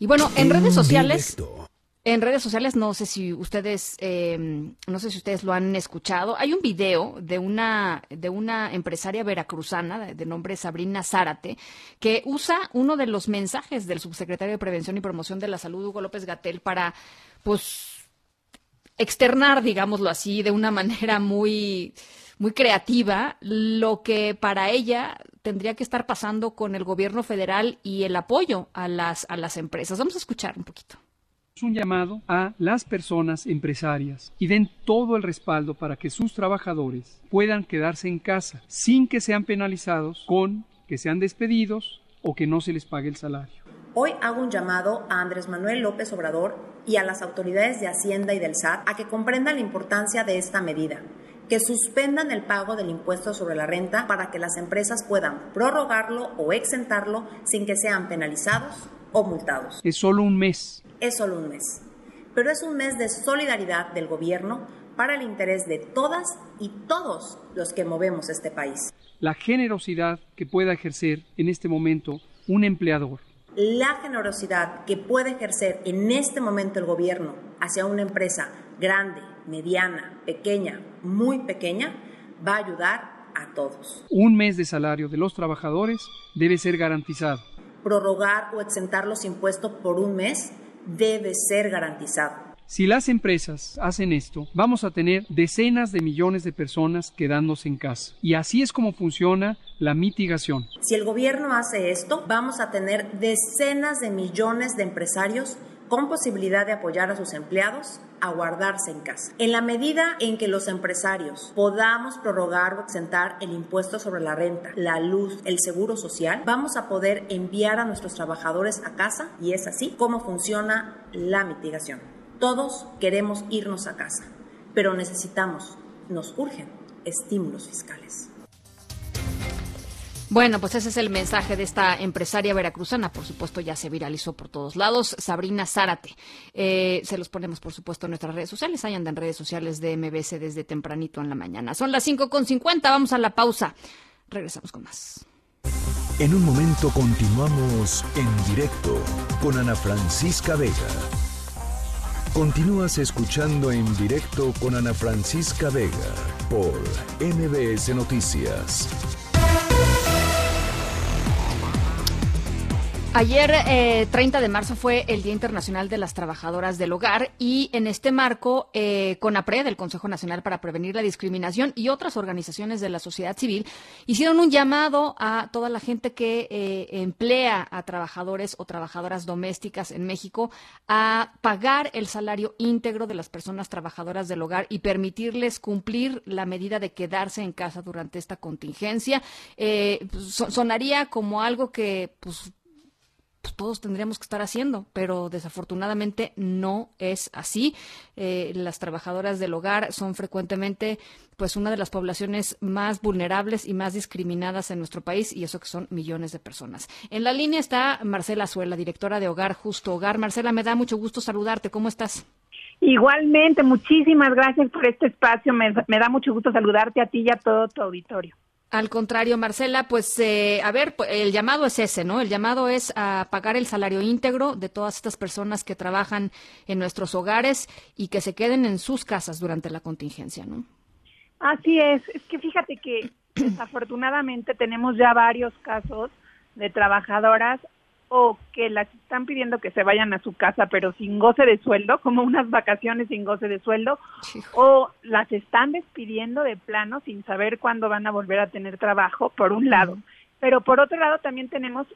Y bueno, en redes sociales, en redes sociales, no sé si ustedes, eh, no sé si ustedes lo han escuchado. Hay un video de una de una empresaria veracruzana de, de nombre Sabrina Zárate que usa uno de los mensajes del subsecretario de Prevención y Promoción de la Salud Hugo López Gatel para, pues, externar, digámoslo así, de una [LAUGHS] manera muy, muy creativa, lo que para ella tendría que estar pasando con el gobierno federal y el apoyo a las, a las empresas. Vamos a escuchar un poquito. Un llamado a las personas empresarias y den todo el respaldo para que sus trabajadores puedan quedarse en casa sin que sean penalizados con que sean despedidos o que no se les pague el salario. Hoy hago un llamado a Andrés Manuel López Obrador y a las autoridades de Hacienda y del SAT a que comprendan la importancia de esta medida, que suspendan el pago del impuesto sobre la renta para que las empresas puedan prorrogarlo o exentarlo sin que sean penalizados o multados. Es solo un mes. Es solo un mes, pero es un mes de solidaridad del gobierno para el interés de todas y todos los que movemos este país. La generosidad que pueda ejercer en este momento un empleador la generosidad que puede ejercer en este momento el gobierno hacia una empresa grande, mediana, pequeña, muy pequeña, va a ayudar a todos. Un mes de salario de los trabajadores debe ser garantizado. Prorrogar o exentar los impuestos por un mes debe ser garantizado. Si las empresas hacen esto, vamos a tener decenas de millones de personas quedándose en casa. Y así es como funciona la mitigación. Si el gobierno hace esto, vamos a tener decenas de millones de empresarios con posibilidad de apoyar a sus empleados a guardarse en casa. En la medida en que los empresarios podamos prorrogar o exentar el impuesto sobre la renta, la luz, el seguro social, vamos a poder enviar a nuestros trabajadores a casa y es así como funciona la mitigación. Todos queremos irnos a casa, pero necesitamos, nos urgen estímulos fiscales. Bueno, pues ese es el mensaje de esta empresaria veracruzana. Por supuesto, ya se viralizó por todos lados. Sabrina Zárate. Eh, se los ponemos, por supuesto, en nuestras redes sociales. Ahí andan redes sociales de MBC desde tempranito en la mañana. Son las 5.50. Vamos a la pausa. Regresamos con más. En un momento continuamos en directo con Ana Francisca Vega. Continúas escuchando en directo con Ana Francisca Vega por MBS Noticias. Ayer, eh, 30 de marzo, fue el Día Internacional de las Trabajadoras del Hogar y en este marco, eh, CONAPRED, el Consejo Nacional para Prevenir la Discriminación y otras organizaciones de la sociedad civil hicieron un llamado a toda la gente que eh, emplea a trabajadores o trabajadoras domésticas en México a pagar el salario íntegro de las personas trabajadoras del hogar y permitirles cumplir la medida de quedarse en casa durante esta contingencia. Eh, so- sonaría como algo que, pues, pues, todos tendríamos que estar haciendo, pero desafortunadamente no es así. Eh, las trabajadoras del hogar son frecuentemente pues una de las poblaciones más vulnerables y más discriminadas en nuestro país y eso que son millones de personas. En la línea está Marcela Azuela, directora de Hogar Justo Hogar. Marcela, me da mucho gusto saludarte. ¿Cómo estás? Igualmente, muchísimas gracias por este espacio. Me da mucho gusto saludarte a ti y a todo tu auditorio. Al contrario, Marcela, pues eh, a ver, pues, el llamado es ese, ¿no? El llamado es a pagar el salario íntegro de todas estas personas que trabajan en nuestros hogares y que se queden en sus casas durante la contingencia, ¿no? Así es, es que fíjate que [CLEARS THROAT] desafortunadamente tenemos ya varios casos de trabajadoras o que las están pidiendo que se vayan a su casa pero sin goce de sueldo, [LAUGHS] como unas vacaciones sin goce de sueldo, o las están despidiendo de plano sin saber cuándo van a volver a tener trabajo, por un lado. Pero por otro lado también tenemos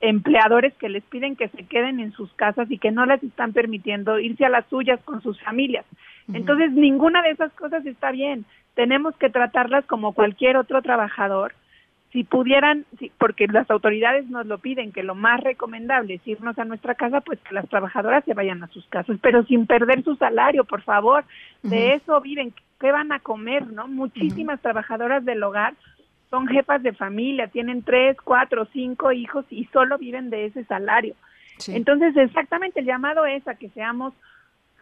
empleadores que les piden que se queden en sus casas y que no les están permitiendo irse a las suyas con sus familias. Entonces, ninguna de esas cosas está bien. Tenemos que tratarlas como cualquier otro trabajador. Si pudieran, si, porque las autoridades nos lo piden, que lo más recomendable es irnos a nuestra casa, pues que las trabajadoras se vayan a sus casas, pero sin perder su salario, por favor. De eso viven. ¿Qué van a comer, no? Muchísimas trabajadoras del hogar son jefas de familia, tienen tres, cuatro, cinco hijos y solo viven de ese salario. Entonces, exactamente el llamado es a que seamos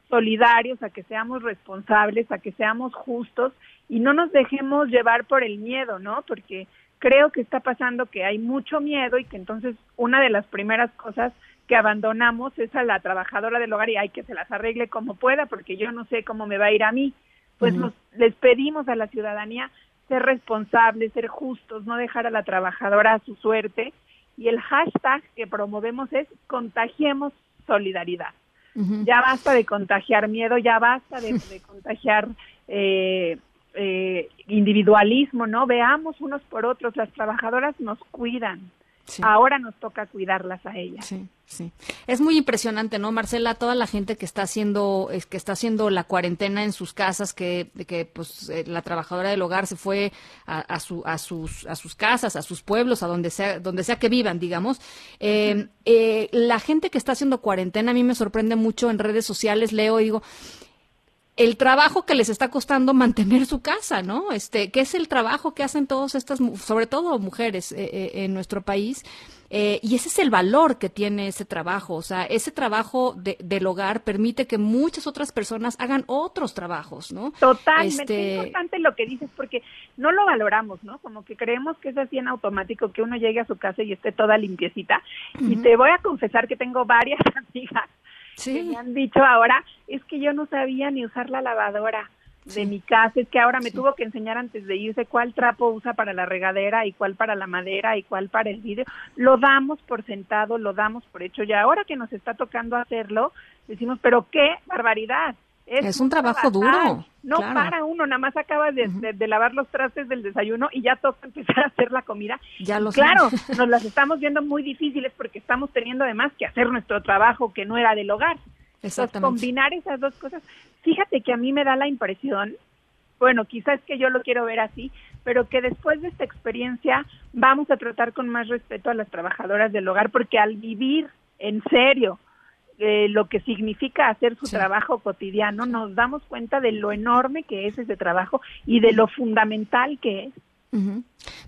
solidarios, a que seamos responsables, a que seamos justos y no nos dejemos llevar por el miedo, ¿no? Porque creo que está pasando que hay mucho miedo y que entonces una de las primeras cosas que abandonamos es a la trabajadora del hogar y hay que se las arregle como pueda porque yo no sé cómo me va a ir a mí. Pues nos, les pedimos a la ciudadanía ser responsables, ser justos, no dejar a la trabajadora a su suerte. Y el hashtag que promovemos es contagiemos solidaridad. Ya basta de contagiar miedo, ya basta de, de contagiar eh, eh, individualismo, ¿no? Veamos unos por otros, las trabajadoras nos cuidan, Ahora nos toca cuidarlas a ellas. Sí, sí. Es muy impresionante, ¿no, Marcela? Toda la gente que está haciendo, que está haciendo la cuarentena en sus casas, que, que pues eh, la trabajadora del hogar se fue a, su, a sus, a sus casas, a sus pueblos, a donde sea, donde sea que vivan, digamos. Eh, eh, la gente que está haciendo cuarentena a mí me sorprende mucho en redes sociales. Leo y digo, el trabajo que les está costando mantener su casa, ¿no? Este, que es el trabajo que hacen todas estas, sobre todo mujeres eh, eh, en nuestro país. Eh, y ese es el valor que tiene ese trabajo. O sea, ese trabajo de, del hogar permite que muchas otras personas hagan otros trabajos, ¿no? Totalmente. Este... Es importante lo que dices porque no lo valoramos, ¿no? Como que creemos que es así en automático, que uno llegue a su casa y esté toda limpiecita. Y te voy a confesar que tengo varias [LAUGHS] amigas Sí. me han dicho ahora, es que yo no sabía ni usar la lavadora de mi casa, es que ahora me tuvo que enseñar antes de irse cuál trapo usa para la regadera y cuál para la madera y cuál para el vidrio. Lo damos por sentado, lo damos por hecho y ahora que nos está tocando hacerlo, decimos, pero qué barbaridad. Es, un, trabajo duro. No para uno, nada más acabas de, de, lavar los trastes del desayuno y ya toca [LAUGHS] empezar a hacer la comida. Ya lo Claro, [LAUGHS] nos las estamos viendo muy difíciles porque estamos teniendo además que hacer nuestro trabajo que no era del hogar. Exactamente. combinar esas dos cosas. Fíjate que a mí me da la impresión, bueno, quizás que yo lo quiero ver así, pero que después de esta experiencia vamos a tratar con más respeto a las trabajadoras del hogar porque al vivir en serio lo que significa hacer su trabajo cotidiano, nos damos cuenta de lo enorme que es ese trabajo y de lo fundamental que es.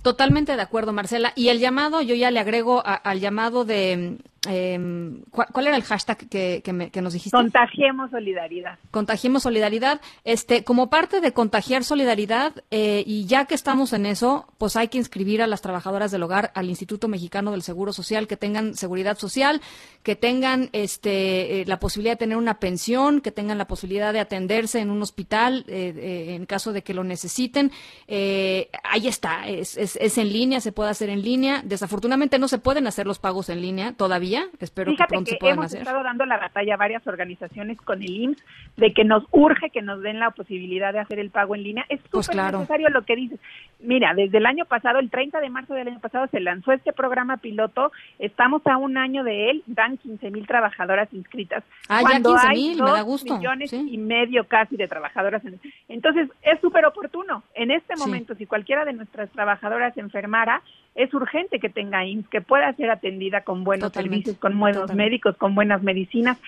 Totalmente de acuerdo, Marcela. Y el llamado, yo ya le agrego al llamado de eh, ¿cuál, era el hashtag que, nos dijiste? Contagiemos solidaridad. Contagiemos solidaridad. Este, como parte de contagiar solidaridad, eh, y ya que estamos en eso, pues hay que inscribir a las trabajadoras del hogar al Instituto Mexicano del Seguro Social, que tengan seguridad social, que tengan este, eh, la posibilidad de tener una pensión, que tengan la posibilidad de atenderse en un hospital eh, en caso de que lo necesiten. ahí está, es, es, es en línea, se puede hacer en línea. Desafortunadamente no se pueden hacer los pagos en línea todavía Espero que pronto que se puedan hemos hacer. estado dando la batalla a varias organizaciones con el IMSS de que nos urge que nos den la posibilidad de hacer el pago en línea. Es Pues súper claro. necesario lo que dices. Mira, desde el año pasado, el 30 de marzo del año pasado, se lanzó este programa piloto. Estamos a un año de él, dan 15 mil trabajadoras inscritas. Ah, ya Cuando 15,000, hay me da gusto, millones sí. y medio casi de trabajadoras. en- Entonces, es súper oportuno. En este Sí. momento, si cualquiera de nuestras trabajadoras se enfermara, es urgente que tenga IMSS, que pueda ser atendida con buenos Totalmente, servicios, con buenos totalmente. médicos, con buenas medicinas.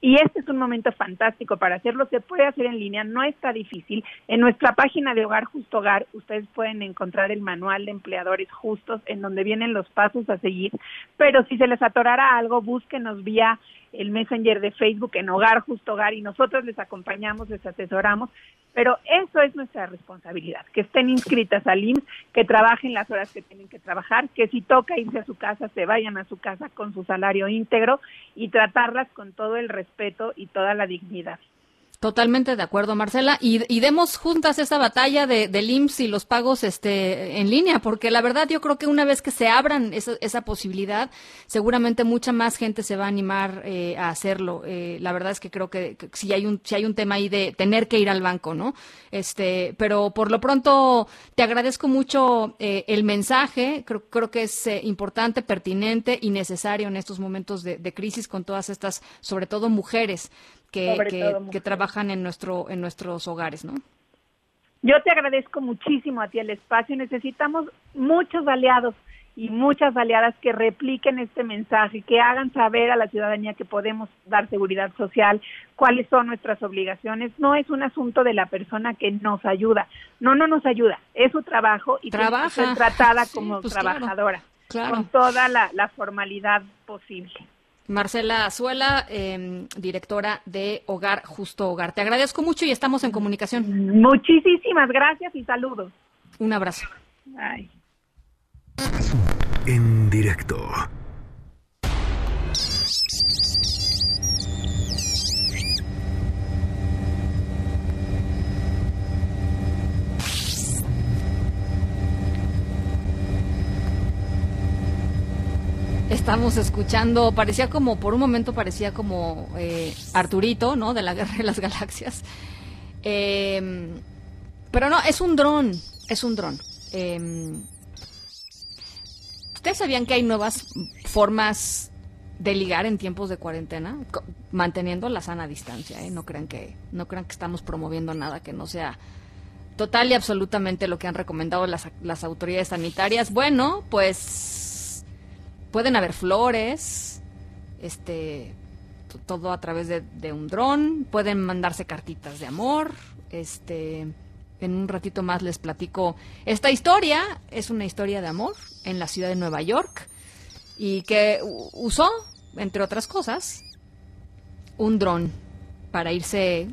Y este es un momento fantástico para hacerlo. Se puede hacer en línea, no está difícil. En nuestra página de Hogar Justo Hogar, ustedes pueden encontrar el manual de empleadores justos en donde vienen los pasos a seguir. Pero si se les atorara algo, búsquenos vía el Messenger de Facebook en Hogar Justo Hogar y nosotros les acompañamos, les asesoramos. Pero eso es nuestra responsabilidad, que estén inscritas al IMSS, que trabajen las horas que tienen que trabajar, que si toca irse a su casa, se vayan a su casa con su salario íntegro y tratarlas con todo el respeto y toda la dignidad. Totalmente de acuerdo, Marcela. Y, demos juntas esta batalla de, del IMSS y los pagos este, en línea, porque la verdad yo creo que una vez que se abran esa, esa posibilidad, seguramente mucha más gente se va a animar eh, a hacerlo. Eh, la verdad es que creo que, que si hay un si hay un tema ahí de tener que ir al banco, ¿no? Este, pero por lo pronto te agradezco mucho eh, el mensaje. Creo, creo que es eh, importante, pertinente y necesario en estos momentos de, de crisis con todas estas, sobre todo mujeres que, que, trabajan en nuestro en nuestros hogares, ¿no? Yo te agradezco muchísimo a ti el espacio. Necesitamos muchos aliados y muchas aliadas que repliquen este mensaje, que hagan saber a la ciudadanía que podemos dar seguridad social, cuáles son nuestras obligaciones. No es un asunto de la persona que nos ayuda. No, no nos ayuda. Es su trabajo y tiene que Trabaja. ser tratada [LAUGHS] Sí, como pues claro, trabajadora, claro. con toda la, la formalidad posible. Marcela Azuela, eh, directora de Hogar Justo Hogar. Te agradezco mucho y estamos en comunicación. Muchísimas gracias y saludos. Un abrazo. Ay. En directo. Estamos escuchando, parecía como, por un momento parecía como eh, Arturito, ¿no? De la Guerra de las Galaxias. Eh, pero no, es un dron, es un dron. Eh, ¿Ustedes sabían que hay nuevas formas de ligar en tiempos de cuarentena? Manteniendo la sana distancia, ¿eh? No crean que, no crean que estamos promoviendo nada que no sea total y absolutamente lo que han recomendado las, las autoridades sanitarias. Bueno, pues pueden haber flores, este, todo a través de, un dron, pueden mandarse cartitas de amor, este, en un ratito más les platico esta historia, es una historia de amor en la ciudad de Nueva York y que usó, entre otras cosas, un dron para irse,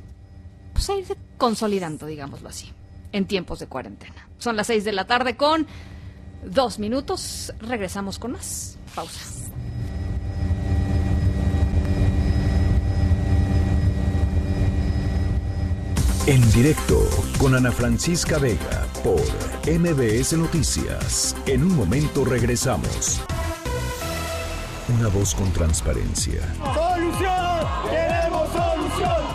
pues irse consolidando, digámoslo así, en tiempos de cuarentena. Son las seis de la tarde con dos minutos, regresamos con más. Pausa. En directo con Ana Francisca Vega por MBS Noticias. En un momento regresamos. Una voz con transparencia. ¡Solución! ¡Queremos solución!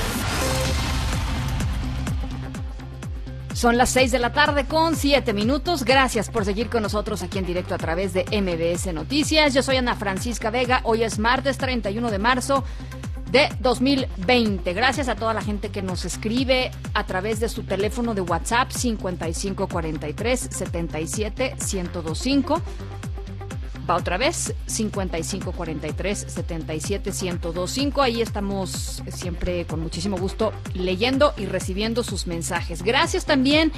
Son las 6 de la tarde con 7 minutos. Gracias por seguir con nosotros aquí en directo a través de MBS Noticias. Yo soy Ana Francisca Vega. Hoy es martes 31 de marzo de 2020. Gracias a toda la gente que nos escribe a través de su teléfono de WhatsApp 5543 77 1025. Otra vez, 5543 77 1025. Ahí estamos siempre con muchísimo gusto leyendo y recibiendo sus mensajes. Gracias también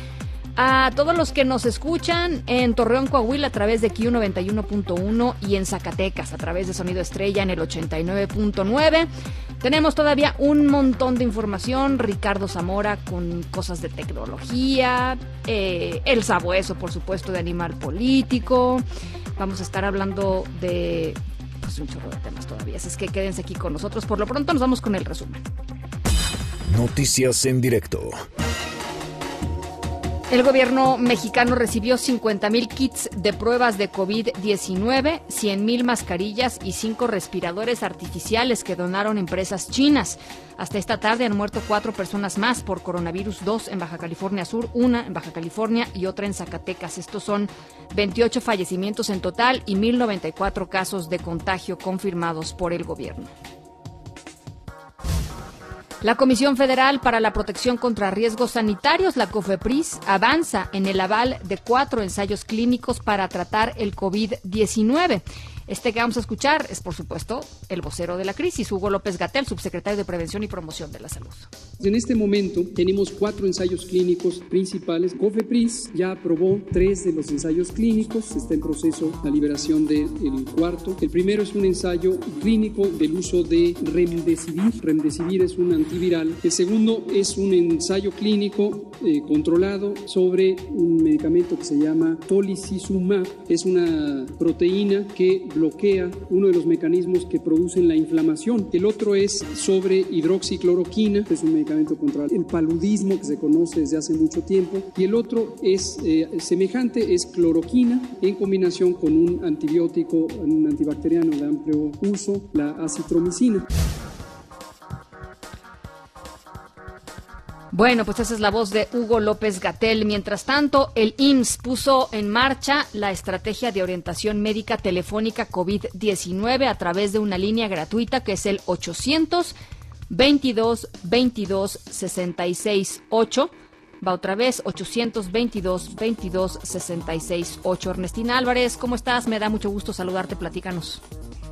a todos los que nos escuchan en Torreón, Coahuila a través de Q91.1 y en Zacatecas a través de Sonido Estrella en el 89.9. Tenemos todavía un montón de información. Ricardo Zamora con cosas de tecnología. eh, el sabueso, por supuesto, de animal político. Vamos a estar hablando de pues, un chorro de temas todavía. Así es que quédense aquí con nosotros. Por lo pronto nos vamos con el resumen. Noticias en directo. El gobierno mexicano recibió 50 mil kits de pruebas de COVID-19, 100 mil mascarillas y cinco respiradores artificiales que donaron empresas chinas. Hasta esta tarde han muerto cuatro personas más por coronavirus, dos en Baja California Sur, una en Baja California y otra en Zacatecas. Estos son 28 fallecimientos en total y 1.094 casos de contagio confirmados por el gobierno. La Comisión Federal para la Protección contra Riesgos Sanitarios, la COFEPRIS, avanza en el aval de cuatro ensayos clínicos para tratar el COVID-19. Este que vamos a escuchar es, por supuesto, el vocero de la crisis, Hugo López Gatel, subsecretario de Prevención y Promoción de la Salud. En este momento tenemos cuatro ensayos clínicos principales. COFEPRIS ya aprobó tres de los ensayos clínicos, está en proceso la liberación del cuarto. El primero es un ensayo clínico del uso de remdesivir. Remdesivir es un antiviral. El segundo es un ensayo clínico eh, controlado sobre un medicamento que se llama tolicizumab. Es una proteína que bloquea uno de los mecanismos que producen la inflamación. El otro es sobre hidroxicloroquina, que es un medicamento contra el paludismo que se conoce desde hace mucho tiempo. Y el otro es eh, semejante, es cloroquina en combinación con un antibiótico, un antibacteriano de amplio uso, la acitromicina. Bueno, pues esa es la voz de Hugo López Gatel. Mientras tanto, el IMSS puso en marcha la estrategia de orientación médica telefónica COVID-19 a través de una línea gratuita que es el 800 22 22 66 8. Va otra vez, 822 22 66 8. Ernestina Álvarez, ¿cómo estás? Me da mucho gusto saludarte, platícanos.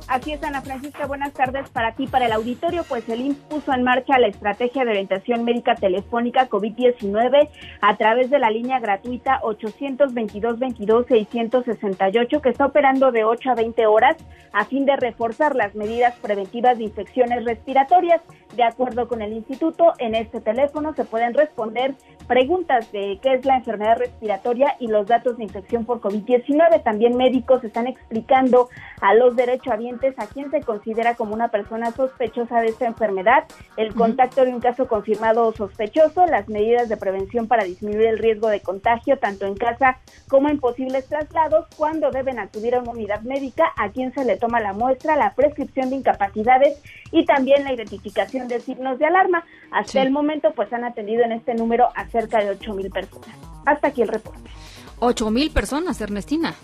Así es, Ana Francisca, buenas tardes para ti, para el auditorio. Pues el IMSS puso en marcha la estrategia de orientación médica telefónica COVID-19 a través de la línea gratuita 822-22-668 que está operando de 8 a 20 horas a fin de reforzar las medidas preventivas de infecciones respiratorias. De acuerdo con el instituto, en este teléfono se pueden responder preguntas de qué es la enfermedad respiratoria y los datos de infección por COVID-19. También médicos están explicando a los derechohabientes a quien se considera como una persona sospechosa de esta enfermedad, el contacto de un caso confirmado o sospechoso, las medidas de prevención para disminuir el riesgo de contagio tanto en casa como en posibles traslados, cuando deben acudir a una unidad médica, a quien se le toma la muestra, la prescripción de incapacidades y también la identificación de signos de alarma. Hasta el momento, pues han atendido en este número a cerca de 8 mil personas. Hasta aquí el reporte. 8 mil personas, Ernestina.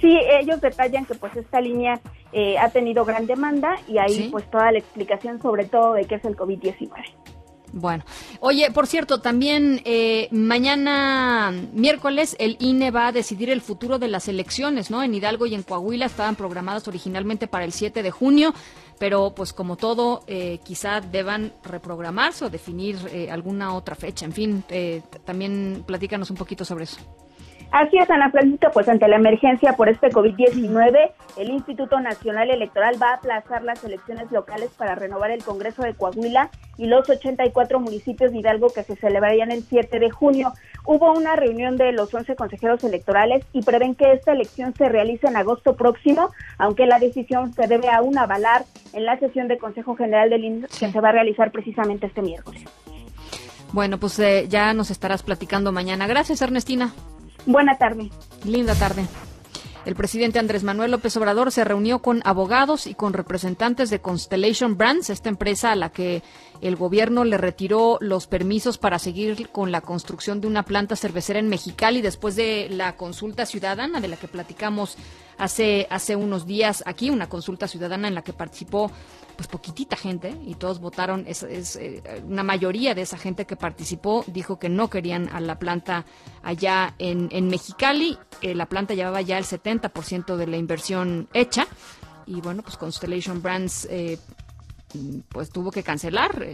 Sí, ellos detallan que pues esta línea eh, ha tenido gran demanda y ahí pues toda la explicación sobre todo de qué es el COVID-19. Bueno, oye, por cierto, también eh, mañana miércoles el INE va a decidir el futuro de las elecciones, ¿no? En Hidalgo y en Coahuila estaban programadas originalmente para el 7 de junio, pero pues como todo, eh, quizá deban reprogramarse o definir eh, alguna otra fecha. En fin, también platícanos un poquito sobre eso. Así es, Ana Francisca, pues ante la emergencia por este COVID-19, el Instituto Nacional Electoral va a aplazar las elecciones locales para renovar el Congreso de Coahuila y los 84 municipios de Hidalgo que se celebrarían el 7 de junio. Hubo una reunión de los 11 consejeros electorales y prevén que esta elección se realice en agosto próximo, aunque la decisión se debe aún avalar en la sesión de Consejo General del INE que se va a realizar precisamente este miércoles. Bueno, pues eh, ya nos estarás platicando mañana. Gracias, Ernestina. Buena tarde. Linda tarde. El presidente Andrés Manuel López Obrador se reunió con abogados y con representantes de Constellation Brands, esta empresa a la que el gobierno le retiró los permisos para seguir con la construcción de una planta cervecera en Mexicali después de la consulta ciudadana de la que platicamos hace, hace unos días aquí, una consulta ciudadana en la que participó pues poquitita gente y todos votaron, es, eh, una mayoría de esa gente que participó dijo que no querían a la planta allá en, en Mexicali, la planta llevaba ya el 70% de la inversión hecha. Y bueno, pues Constellation Brands eh, pues tuvo que cancelar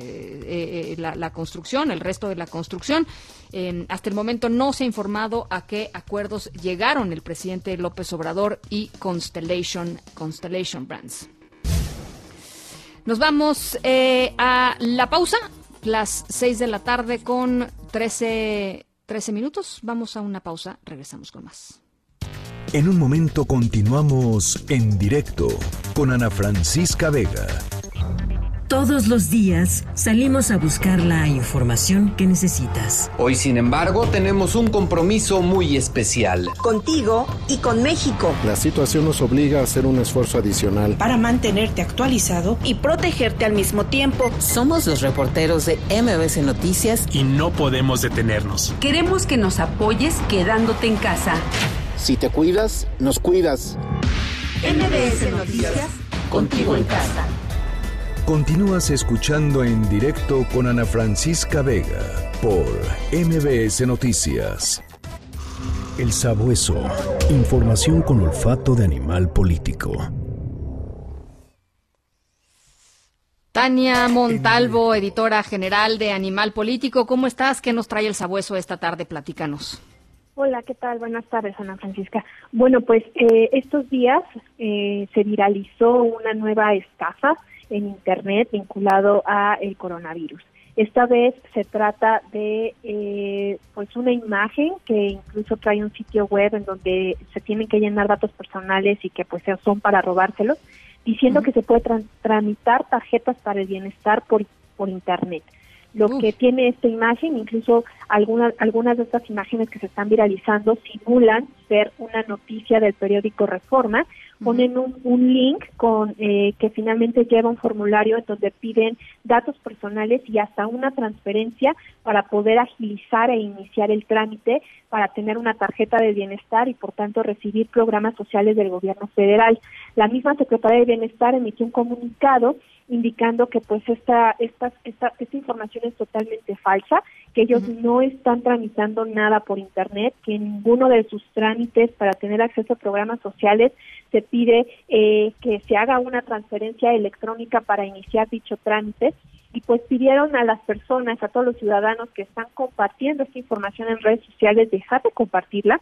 la, la, construcción, el resto de la construcción. hasta el momento no se ha informado a qué acuerdos llegaron el presidente López Obrador y Constellation, Constellation Brands. Nos vamos eh, a la pausa, las 6 de la tarde con 13, 13 minutos. Vamos a una pausa, regresamos con más. En un momento continuamos en directo con Ana Francisca Vega. Todos los días salimos a buscar la información que necesitas. Hoy, sin embargo, tenemos un compromiso muy especial. Contigo y con México. La situación nos obliga a hacer un esfuerzo adicional. Para mantenerte actualizado y protegerte al mismo tiempo. Somos los reporteros de MBC Noticias y no podemos detenernos. Queremos que nos apoyes quedándote en casa. Si te cuidas, nos cuidas. MBS Noticias, contigo en casa. Continúas escuchando en directo con Ana Francisca Vega por MBS Noticias. El sabueso. Información con olfato de animal político. Tania Montalvo, editora general de Animal Político, ¿cómo estás? ¿Qué nos trae el sabueso esta tarde? Platícanos. Hola, ¿qué tal? Buenas tardes, Ana Francisca. Bueno, pues eh, estos días eh, se viralizó una nueva estafa en Internet vinculado a el coronavirus. Esta vez se trata de eh, pues una imagen que incluso trae un sitio web en donde se tienen que llenar datos personales y que pues son para robárselos, diciendo que se puede tramitar tarjetas para el bienestar por, por Internet. Lo que tiene esta imagen, incluso algunas, algunas de estas imágenes que se están viralizando simulan ser una noticia del periódico Reforma, ponen un, un link con eh, que finalmente lleva un formulario en donde piden datos personales y hasta una transferencia para poder agilizar e iniciar el trámite para tener una tarjeta de bienestar y por tanto recibir programas sociales del gobierno federal. La misma Secretaría de Bienestar emitió un comunicado indicando que pues esta, esta, esta, esta información es totalmente falsa, que ellos no están tramitando nada por Internet, que ninguno de sus trámites para tener acceso a programas sociales se pide eh, que se haga una transferencia electrónica para iniciar dicho trámite y pues pidieron a las personas, a todos los ciudadanos que están compartiendo esta información en redes sociales, dejar de compartirla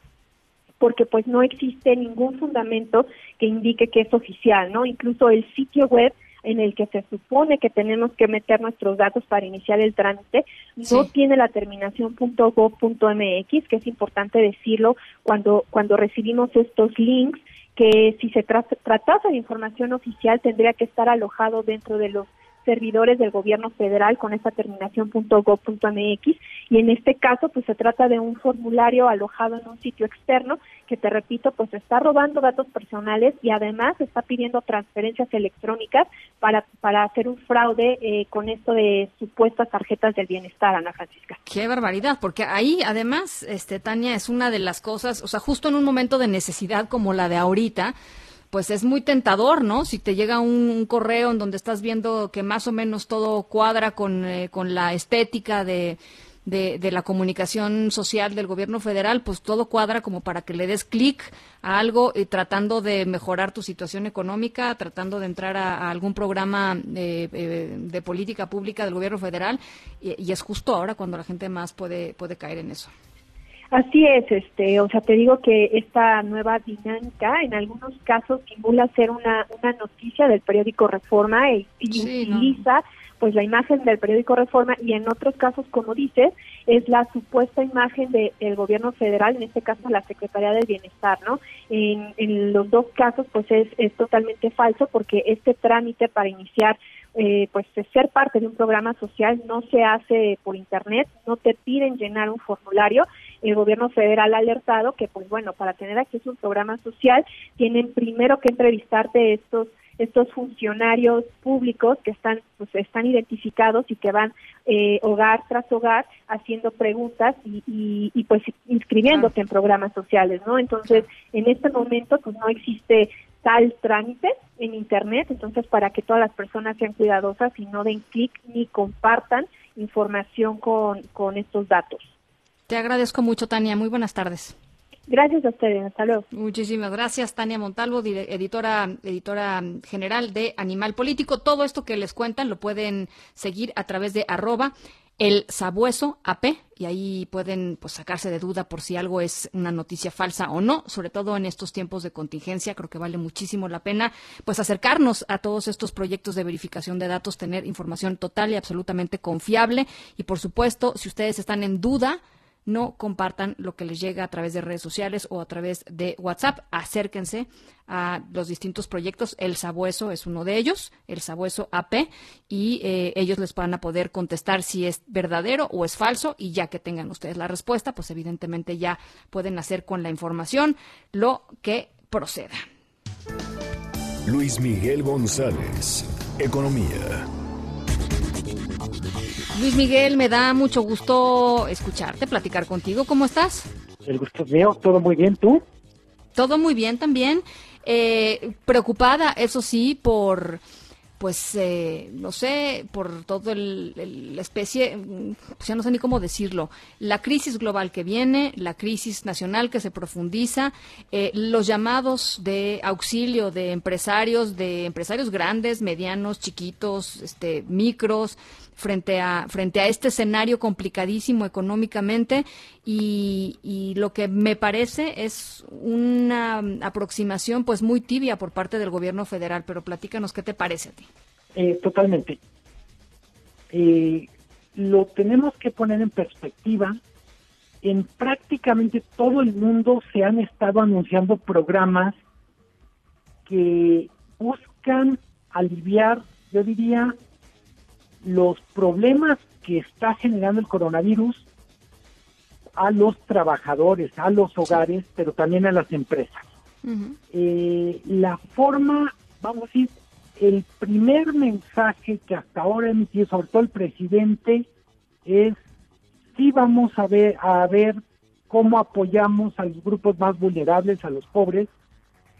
porque pues no existe ningún fundamento que indique que es oficial, ¿no? Incluso el sitio web en el que se supone que tenemos que meter nuestros datos para iniciar el trámite, no tiene la terminación .gov.mx, que es importante decirlo cuando, cuando recibimos estos links, que si se tratase de información oficial tendría que estar alojado dentro de los servidores del gobierno federal con esta terminación .gov.mx y en este caso pues se trata de un formulario alojado en un sitio externo que te repito pues está robando datos personales y además está pidiendo transferencias electrónicas para para hacer un fraude eh, con esto de supuestas tarjetas del bienestar Ana Francisca. Qué barbaridad porque ahí además este Tania es una de las cosas o sea justo en un momento de necesidad como la de ahorita pues es muy tentador, ¿no? Si te llega un, correo en donde estás viendo que más o menos todo cuadra con, eh, con la estética de, de, la comunicación social del gobierno federal, pues todo cuadra como para que le des clic a algo y tratando de mejorar tu situación económica, tratando de entrar a, algún programa de, eh, de, política pública del gobierno federal y, y es justo ahora cuando la gente más puede, puede caer en eso. Así es, este, o sea, te digo que esta nueva dinámica en algunos casos simula ser una, una noticia del periódico Reforma e, y utiliza pues la imagen del periódico Reforma y en otros casos, como dices, es la supuesta imagen del gobierno federal, en este caso la Secretaría del Bienestar, ¿no? En, en los dos casos, pues es, es totalmente falso porque este trámite para iniciar eh, pues ser parte de un programa social no se hace por internet, no te piden llenar un formulario. El gobierno federal ha alertado que, pues bueno, para tener acceso a un programa social tienen primero que entrevistarte estos estos funcionarios públicos que están pues están identificados y que van eh, hogar tras hogar haciendo preguntas y, y, y pues inscribiéndose en programas sociales no entonces en este momento pues no existe tal trámite en Internet, entonces para que todas las personas sean cuidadosas y no den clic ni compartan información con, con estos datos. Te agradezco mucho, Tania. Muy buenas tardes. Gracias a ustedes, hasta luego. Muchísimas gracias, Tania Montalvo, editora, editora general de Animal Político. Todo esto que les cuentan lo pueden seguir a través de arroba el sabueso AP y ahí pueden pues sacarse de duda por si algo es una noticia falsa o no, sobre todo en estos tiempos de contingencia, creo que vale muchísimo la pena pues acercarnos a todos estos proyectos de verificación de datos, tener información total y absolutamente confiable y por supuesto, si ustedes están en duda, no compartan lo que les llega a través de redes sociales o a través de WhatsApp. Acérquense a los distintos proyectos. El Sabueso es uno de ellos, el Sabueso AP, y eh, ellos les van a poder contestar si es verdadero o es falso. Y ya que tengan ustedes la respuesta, pues evidentemente ya pueden hacer con la información lo que proceda. Luis Miguel González, Economía. Luis Miguel, me da mucho gusto escucharte, platicar contigo. ¿Cómo estás? El gusto es mío, todo muy bien, ¿tú? Todo muy bien también. Eh, preocupada, eso sí, por pues eh, no sé, por todo el, la especie, pues ya no sé ni cómo decirlo, la crisis global que viene, la crisis nacional que se profundiza, eh, los llamados de auxilio de empresarios, de empresarios grandes, medianos, chiquitos, este, micros, frente a frente a este escenario complicadísimo económicamente y, y, lo que me parece es una aproximación pues muy tibia por parte del gobierno federal. Pero platícanos qué te parece a ti eh, totalmente. Eh, lo tenemos que poner en perspectiva. En prácticamente todo el mundo se han estado anunciando programas que buscan aliviar yo diría los problemas que está generando el coronavirus a los trabajadores, a los hogares, pero también a las empresas. eh, la forma, vamos a decir, el primer mensaje que hasta ahora ha emitido, sobre todo el presidente, es sí vamos a ver, a ver cómo apoyamos a los grupos más vulnerables, a los pobres,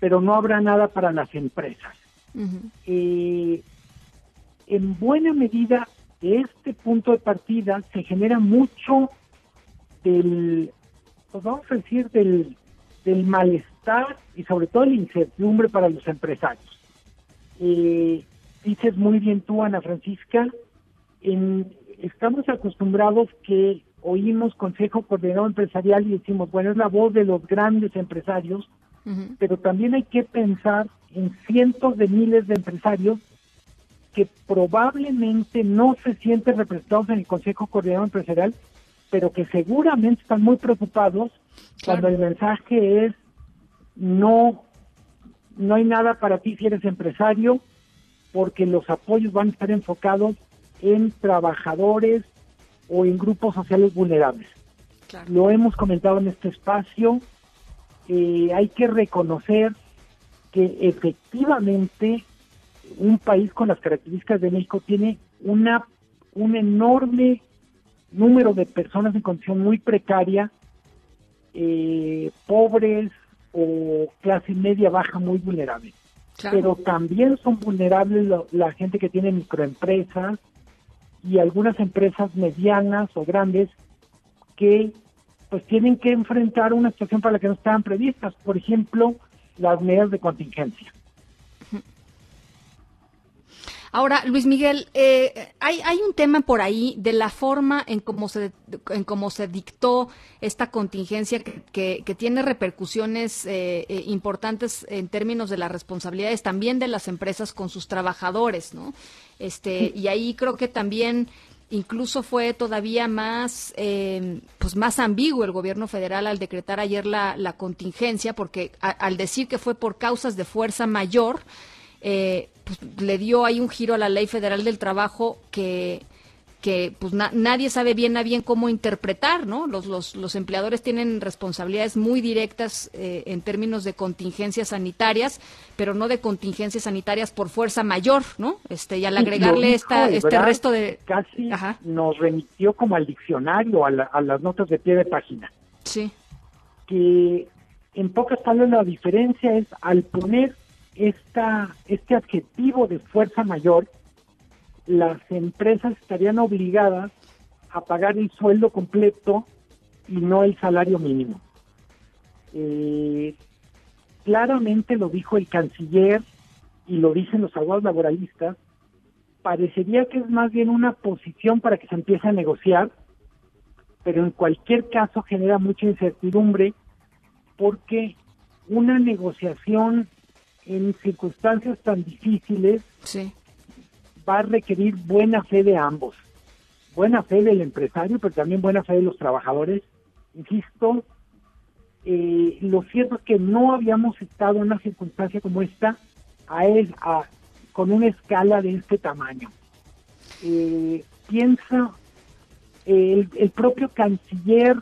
pero no habrá nada para las empresas. eh, en buena medida de este punto de partida se genera mucho del, pues vamos a decir, del, del malestar y sobre todo la incertidumbre para los empresarios. Eh, dices muy bien tú, Ana Francisca, en, estamos acostumbrados que oímos Consejo Coordinador Empresarial y decimos, bueno, es la voz de los grandes empresarios, pero también hay que pensar en cientos de miles de empresarios que probablemente no se sienten representados en el Consejo Coordinador Empresarial, pero que seguramente están muy preocupados cuando el mensaje es no no hay nada para ti si eres empresario porque los apoyos van a estar enfocados en trabajadores o en grupos sociales vulnerables. Lo hemos comentado en este espacio, eh, hay que reconocer que efectivamente un país con las características de México tiene una un enorme número de personas en condición muy precaria, eh, pobres o clase media baja muy vulnerable. Pero también son vulnerables lo- la gente que tiene microempresas y algunas empresas medianas o grandes que pues tienen que enfrentar una situación para la que no estaban previstas, por ejemplo, las medidas de contingencia. Ahora, Luis Miguel, eh, hay, hay un tema por ahí de la forma en cómo se, en cómo se dictó esta contingencia que, que- que tiene repercusiones eh, eh, importantes en términos de las responsabilidades también de las empresas con sus trabajadores, ¿no? Este, y ahí creo que también incluso fue todavía más eh, pues más ambiguo el gobierno federal al decretar ayer la, la contingencia porque a- al decir que fue por causas de fuerza mayor eh, pues, le dio ahí un giro a la ley federal del trabajo que que pues na- nadie sabe bien a bien cómo interpretar, ¿no? Los, los, los empleadores tienen responsabilidades muy directas eh, en términos de contingencias sanitarias, pero no de contingencias sanitarias por fuerza mayor, ¿no? Este, y al agregarle dijo esta, este resto de... Casi nos remitió como al diccionario, a, la- a las notas de pie de página. Sí. Que en pocas palabras la diferencia es al poner esta, este adjetivo de fuerza mayor, las empresas estarían obligadas a pagar el sueldo completo y no el salario mínimo. Eh, claramente lo dijo el canciller y lo dicen los abogados laboralistas, parecería que es más bien una posición para que se empiece a negociar, pero en cualquier caso genera mucha incertidumbre porque una negociación en circunstancias tan difíciles va a requerir buena fe de ambos, buena fe del empresario, pero también buena fe de los trabajadores. Insisto, eh, lo cierto es que no habíamos estado en una circunstancia como esta a él, a- con una escala de este tamaño. Eh, piensa, el, el propio canciller,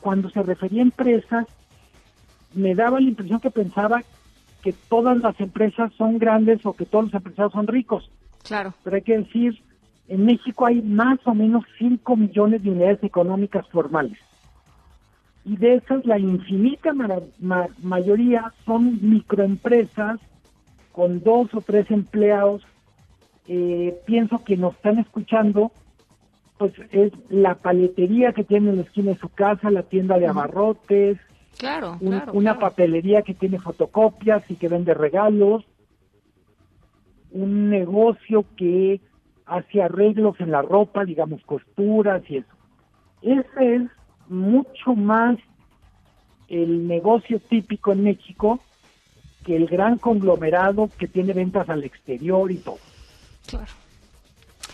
cuando se refería a empresas, me daba la impresión que pensaba que todas las empresas son grandes o que todos los empresarios son ricos. Claro. Pero hay que decir, en México hay más o menos 5 millones de unidades económicas formales. Y de esas, la infinita ma- mayoría son microempresas con dos o tres empleados eh, pienso que nos están escuchando, pues es la paletería que tiene en la esquina de su casa, la tienda de abarrotes, Claro, un- claro. una claro. papelería que tiene fotocopias y que vende regalos, un negocio que hace arreglos en la ropa, digamos costuras y eso. Ese es mucho más el negocio típico en México que el gran conglomerado que tiene ventas al exterior y todo. Claro.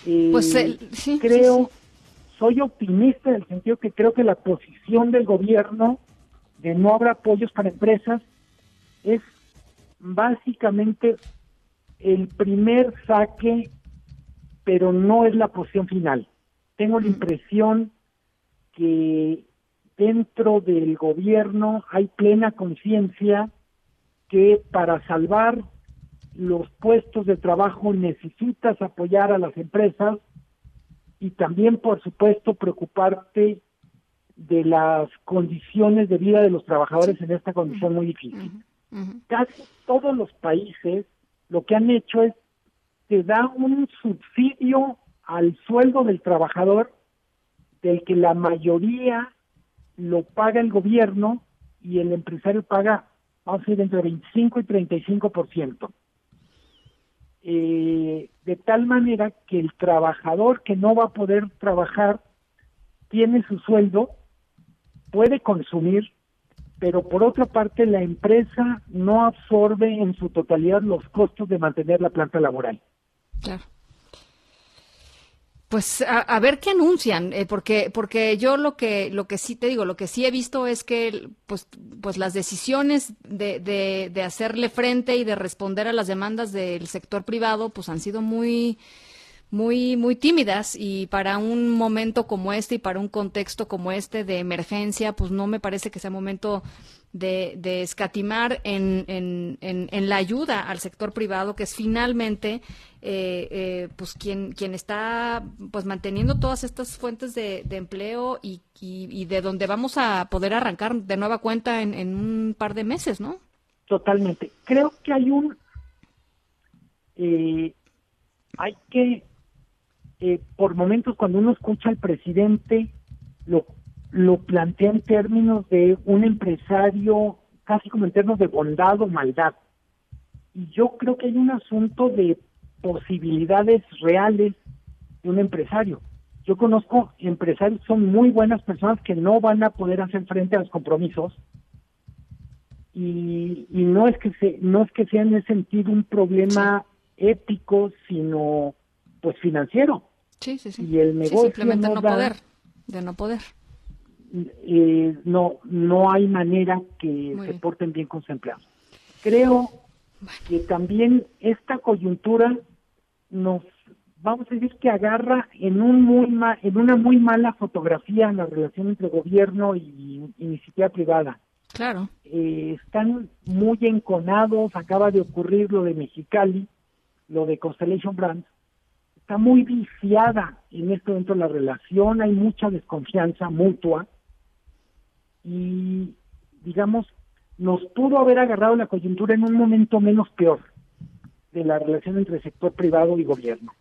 Eh, Pues el- sí, creo, sí, soy optimista en el sentido que creo que la posición del gobierno de no haber apoyos para empresas es básicamente el primer saque, pero no es la posición final. Tengo la impresión que dentro del gobierno hay plena conciencia que para salvar los puestos de trabajo necesitas apoyar a las empresas y también, por supuesto, preocuparte de las condiciones de vida de los trabajadores en esta condición muy difícil. Casi todos los países lo que han hecho es te da un subsidio al sueldo del trabajador del que la mayoría lo paga el gobierno y el empresario paga, vamos a decir, entre 25 y 35 por ciento. Eh, de tal manera que el trabajador que no va a poder trabajar tiene su sueldo, puede consumir, pero por otra parte la empresa no absorbe en su totalidad los costos de mantener la planta laboral. Claro. Pues a, ver qué anuncian, eh, porque porque yo lo que lo que sí te digo, lo que sí he visto es que pues pues las decisiones de, de, de hacerle frente y de responder a las demandas del sector privado pues han sido muy muy muy tímidas y para un momento como este y para un contexto como este de emergencia pues no me parece que sea momento de, de escatimar en, en, en, en la ayuda al sector privado que es finalmente eh, eh, pues quien quien está pues manteniendo todas estas fuentes de, de empleo y, y, y de donde vamos a poder arrancar de nueva cuenta en, en un par de meses no Totalmente. Creo que hay un... eh, hay que, eh, por momentos, cuando uno escucha al presidente, lo, lo plantea en términos de un empresario, casi como en términos de bondad o maldad. Y yo creo que hay un asunto de posibilidades reales de un empresario. Yo conozco empresarios que son muy buenas personas que no van a poder hacer frente a los compromisos y, y no es que se, no es que sea en ese sentido un problema ético, sino pues financiero. Sí sí sí Y el Sí, negocio simplemente no no, da- poder de no poder eh, no no hay manera que Muy se bien. porten bien con sus empleados. Creo que también esta coyuntura nos vamos a decir que agarra en un muy ma- en una muy mala fotografía la relación entre gobierno y iniciativa privada. claro Eh, están muy enconados, acaba de ocurrir lo de Mexicali, lo de Constellation Brands, está muy viciada en este momento la relación, hay mucha desconfianza mutua y digamos, nos pudo haber agarrado la coyuntura en un momento menos peor de la relación entre sector privado y gobierno.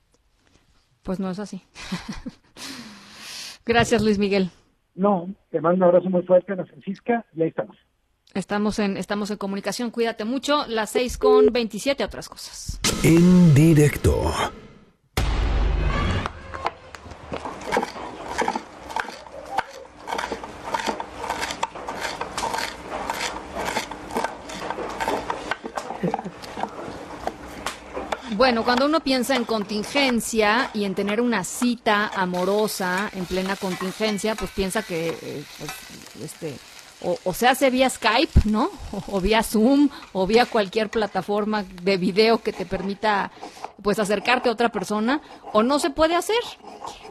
pues no es así [LAUGHS] gracias Luis Miguel No, te mando un abrazo muy fuerte, Ana Francisca, y ahí estamos. Estamos en, estamos en comunicación, cuídate mucho. Las 6 con 27, otras cosas. En directo. Bueno, cuando uno piensa en contingencia y en tener una cita amorosa en plena contingencia, pues piensa que eh, pues, este, o, se hace vía Skype, ¿no? O, [LAUGHS] o vía Zoom, o vía cualquier plataforma de video que te permita pues acercarte a otra persona, o no se puede hacer.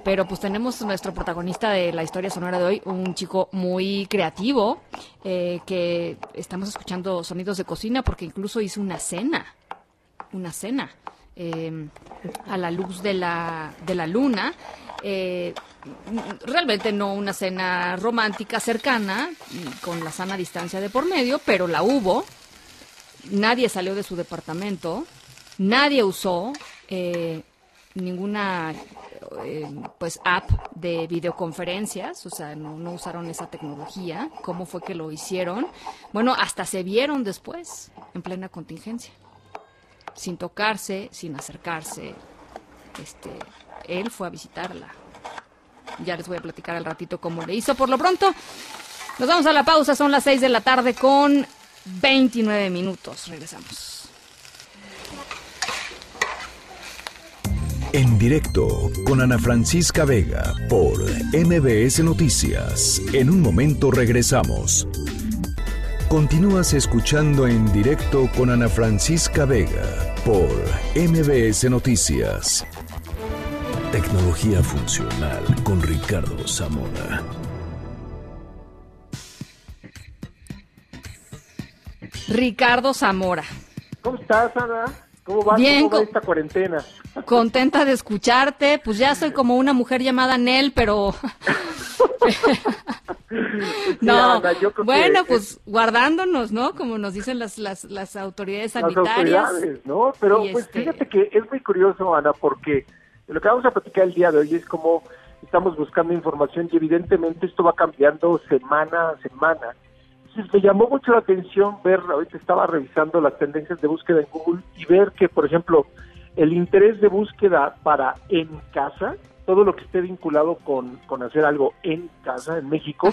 Pero pues tenemos nuestro protagonista de la historia sonora de hoy, un chico muy creativo, eh, que estamos escuchando sonidos de cocina porque incluso hizo una cena una cena eh, a la luz de la, de la luna. eh, realmente no una cena romántica cercana, con la sana distancia de por medio, pero la hubo. Nadie salió de su departamento, nadie usó eh, ninguna eh, pues app de videoconferencias, o sea, no, no usaron esa tecnología. ¿Cómo fue que lo hicieron? Bueno, hasta se vieron después, en plena contingencia, sin tocarse, sin acercarse. Este, él fue a visitarla. Ya les voy a platicar al ratito cómo le hizo. Por lo pronto, nos vamos a la pausa. Son las 6 de la tarde con 29 minutos. Regresamos. En directo con Ana Francisca Vega por MBS Noticias. En un momento regresamos. Continúas escuchando en directo con Ana Francisca Vega por MBS Noticias. Tecnología funcional con Ricardo Zamora. Ricardo Zamora. ¿Cómo estás, Ana? ¿Cómo va, Bien, ¿Cómo va esta cuarentena? Contenta de escucharte. Pues ya soy como una mujer llamada Nel, pero. [LAUGHS] [LAUGHS] no. Bueno, pues guardándonos, ¿no? Como nos dicen las, las, las autoridades las sanitarias. autoridades, ¿no? Pero pues este- fíjate que es muy curioso, Ana, porque lo que vamos a platicar el día de hoy es como estamos buscando información y evidentemente esto va cambiando semana a semana. Entonces me llamó mucho la atención ver, ahorita estaba revisando las tendencias de búsqueda en Google y ver que, por ejemplo, el interés de búsqueda para en casa, todo lo que esté vinculado con, con hacer algo en casa en México,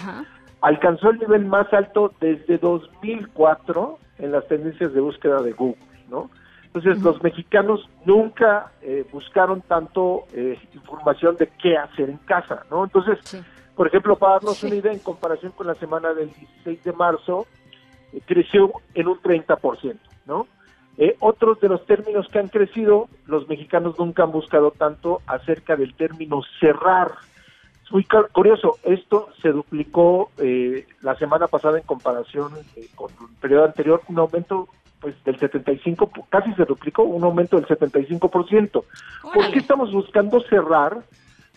alcanzó el nivel más alto desde 2004 en las tendencias de búsqueda de Google, ¿no? Entonces, los mexicanos nunca eh, buscaron tanto eh, información de qué hacer en casa, ¿no? Entonces, por ejemplo, para darnos una idea, en comparación con la semana del 16 de marzo, eh, creció en un 30%, ¿no? Eh, otros de los términos que han crecido, los mexicanos nunca han buscado tanto acerca del término cerrar. Es muy cu- curioso, esto se duplicó eh, la semana pasada en comparación eh, con el periodo anterior, un aumento pues del 75, pu- casi se duplicó, un aumento del 75%. ¿Por qué estamos buscando cerrar?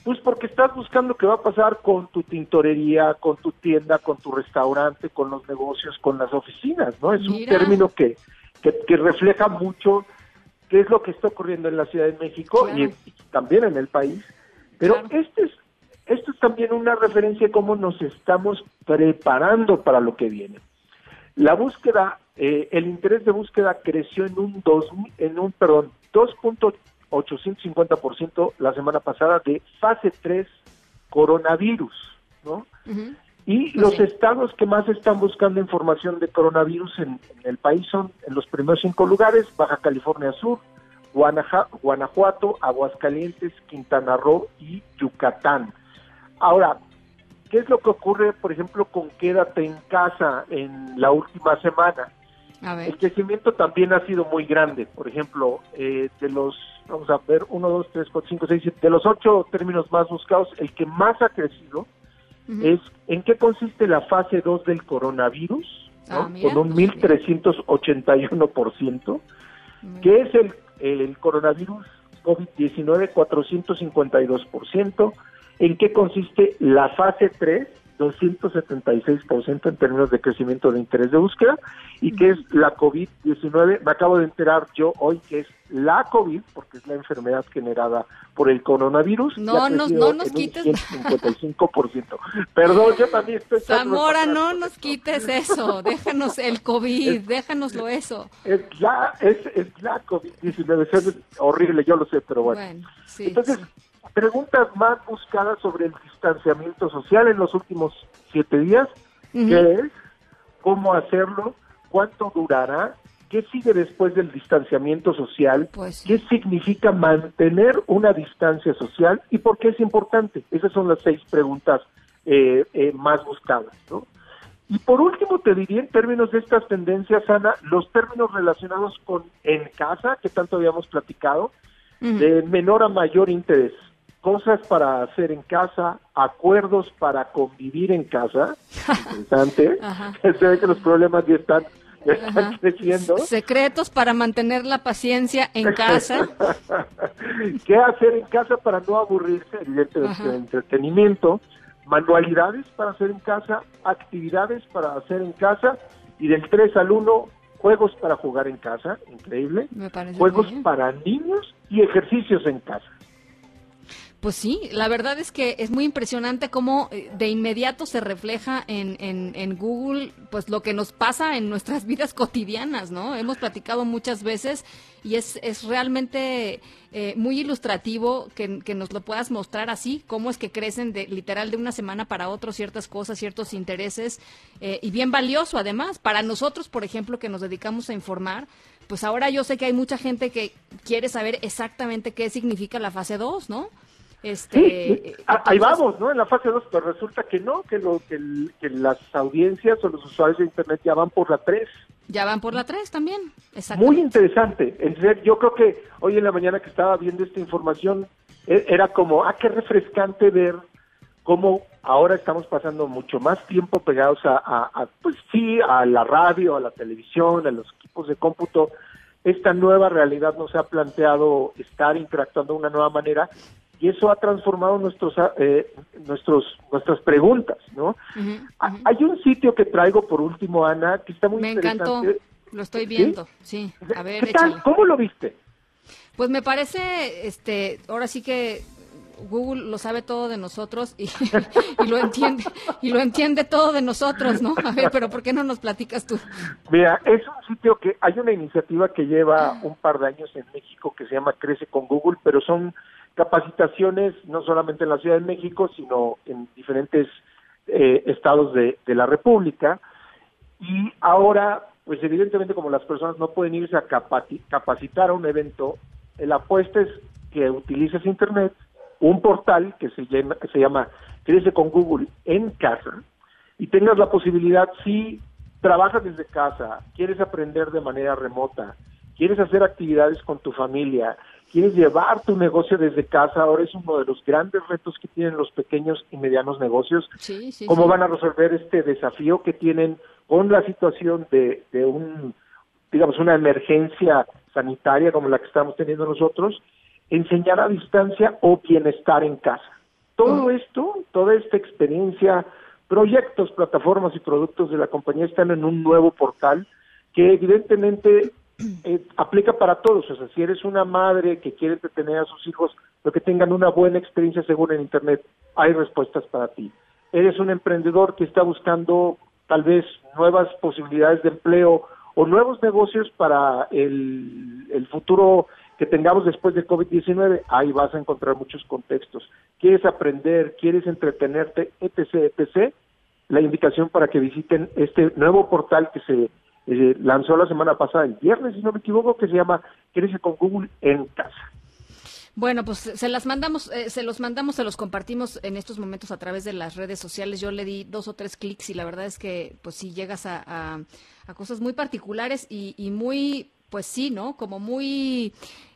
Pues porque estás buscando qué va a pasar con tu tintorería, con tu tienda, con tu restaurante, con los negocios, con las oficinas, ¿no? Es un término que, que, que refleja mucho qué es lo que está ocurriendo en la Ciudad de México y, y también en el país. Pero este es, esto es también una referencia de cómo nos estamos preparando para lo que viene. La búsqueda, eh, el interés de búsqueda creció en un dos, en un perdón, 2.850% la semana pasada de fase 3 coronavirus, ¿no? Y los estados que más están buscando información de coronavirus en, en el país son en los primeros cinco lugares, Baja California Sur, Guanaja- Guanajuato, Aguascalientes, Quintana Roo y Yucatán. Ahora, ¿qué es lo que ocurre, por ejemplo, con Quédate en casa en la última semana? A ver. El crecimiento también ha sido muy grande. Por ejemplo, eh, de los, vamos a ver, 1, 2, 3, 4, 5, 6, 7, de los ocho términos más buscados, el que más ha crecido es en qué consiste la fase 2 del coronavirus, ¿no? Ah, mira. con un 1.381%, que es el, el coronavirus COVID-19, 452%, en qué consiste la fase 3, 276% en términos de crecimiento de interés de búsqueda, y que es la COVID-19. Me acabo de enterar yo hoy que es la COVID, porque es la enfermedad generada por el coronavirus. No crecido no nos quites- 155%. Perdón, yo también estoy... Zamora, no nos quites eso. Déjanos el COVID, déjanoslo eso. Es la, es, es la COVID-19, es horrible, yo lo sé, pero bueno. Bueno, sí. Entonces, preguntas más buscadas sobre el distanciamiento social en los últimos siete días, Ujú. ¿qué es? ¿Cómo hacerlo? ¿Cuánto durará? ¿Qué sigue después del distanciamiento social? Pues ¿Qué significa mantener una distancia social? ¿Y por qué es importante? Esas son las seis preguntas eh, eh, más buscadas, ¿no? Y por último, te diría en términos de estas tendencias, Ana, los términos relacionados con en casa, que tanto habíamos platicado, de menor a mayor interés. Cosas para hacer en casa, acuerdos para convivir en casa. Interesante. [LAUGHS] [LAUGHS] Se ve que los problemas ya están, ya están Ajá. creciendo. Secretos para mantener la paciencia en [LAUGHS] casa. ¿Qué hacer en casa para no aburrirse? Evidentemente, entretenimiento, manualidades para hacer en casa, actividades para hacer en casa y del 3 al 1, juegos para jugar en casa, increíble, Me parece juegos para niños y ejercicios en casa. Pues sí, la verdad es que es muy impresionante cómo eh, de inmediato se refleja en, en, en, Google pues lo que nos pasa en nuestras [LAUGHS] vidas cotidianas, ¿no? Hemos platicado muchas veces y es, es realmente eh, muy ilustrativo que, que, nos lo puedas mostrar así, cómo es que crecen de literal de una semana para otra ciertas cosas, ciertos intereses eh, y bien valioso además para nosotros, por ejemplo, que nos dedicamos a informar. Pues ahora yo sé que hay mucha gente que quiere saber exactamente qué significa la fase 2, ¿no? Este, ahí vamos, ¿no? En la fase 2, pero resulta que no, que, lo, que, las audiencias o los usuarios de Internet ya van por la 3. Ya van por la 3 también, Muy interesante. yo creo que hoy en la mañana que estaba viendo esta información, e, era como, ah, qué refrescante ver cómo ahora estamos pasando mucho más tiempo pegados a, a, pues sí, a la radio, a la televisión, a los equipos de cómputo. Esta nueva realidad nos ha planteado estar interactuando de una nueva manera y eso ha transformado nuestros eh, nuestros nuestras preguntas no hay un sitio que traigo por último Ana que está muy me encantó lo estoy viendo. Sí, a ver ¿Qué tal? cómo lo viste pues me parece este ahora sí que Google lo sabe todo de nosotros y, [LAUGHS] y, lo entiende y lo entiende todo de nosotros, ¿no? A ver, pero ¿por qué no nos platicas tú? Mira, es un sitio que hay una iniciativa que lleva un par de años en México que se llama Crece con Google, pero son capacitaciones no solamente en la Ciudad de México, sino en diferentes eh, estados de, la República. Y ahora, pues evidentemente como las personas no pueden irse a capacitar a un evento, la apuesta es que utilices Internet, un portal que se llama, se llama Crece con Google en casa, y tengas la posibilidad, si trabajas desde casa, quieres aprender de manera remota, quieres hacer actividades con tu familia, quieres llevar tu negocio desde casa, ahora es uno de los grandes retos que tienen los pequeños y medianos negocios. ¿Cómo van a resolver este desafío que tienen con la situación de, de un, digamos, una emergencia sanitaria como la que estamos teniendo nosotros? Enseñar a distancia o bienestar en casa. Todo esto, toda esta experiencia, proyectos, plataformas y productos de la compañía están en un nuevo portal que evidentemente eh, aplica para todos, o sea, si eres una madre que quiere detener a sus hijos, pero que tengan una buena experiencia segura en Internet, hay respuestas para ti. Eres un emprendedor que está buscando tal vez nuevas posibilidades de empleo o nuevos negocios para el, futuro que tengamos después del COVID-19, ahí vas a encontrar muchos contextos. ¿Quieres aprender? ¿Quieres entretenerte? etc., etc. La invitación para que visiten este nuevo portal que se eh, lanzó la semana pasada, el viernes, si no me equivoco, que se llama Crece con Google en casa. Bueno, pues se las mandamos, eh, se los mandamos, se los compartimos en estos momentos a través de las redes sociales. Yo le di dos o tres clics y la verdad es que, pues sí, llegas a, a, cosas muy particulares y, y muy pues sí, ¿no? Como muy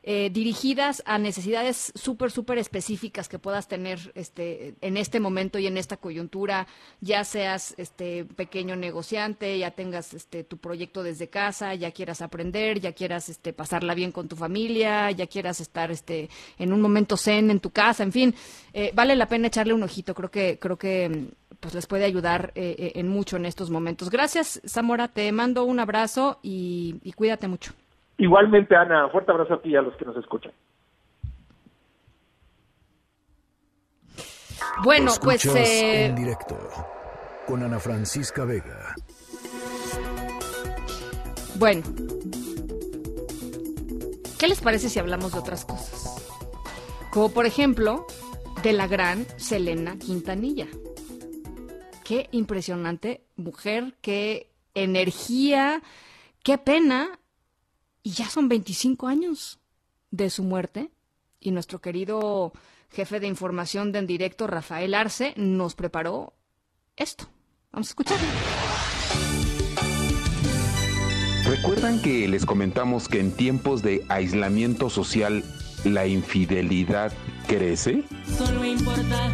eh, dirigidas a necesidades súper, súper específicas que puedas tener este, en este momento y en esta coyuntura, ya seas este pequeño negociante, ya tengas este, tu proyecto desde casa, ya quieras aprender, ya quieras este, pasarla bien con tu familia, ya quieras estar este, en un momento zen en tu casa, en fin, eh, vale la pena echarle un ojito, creo que, creo que pues les puede ayudar eh, en mucho en estos momentos. Gracias, Zamora, te mando un abrazo y cuídate mucho. Igualmente, Ana, fuerte abrazo a ti y a los que nos escuchan. Bueno, pues. Eh... En directo con Ana Francisca Vega. Bueno. ¿Qué les parece si hablamos de otras cosas? Como por ejemplo, de la gran Selena Quintanilla. Qué impresionante mujer, qué energía, qué pena y ya son 25 años de su muerte. Y nuestro querido jefe de información de en directo, Rafael Arce, nos preparó esto. Vamos a escucharlo. ¿Recuerdan que les comentamos que en tiempos de aislamiento social la infidelidad crece? Solo importa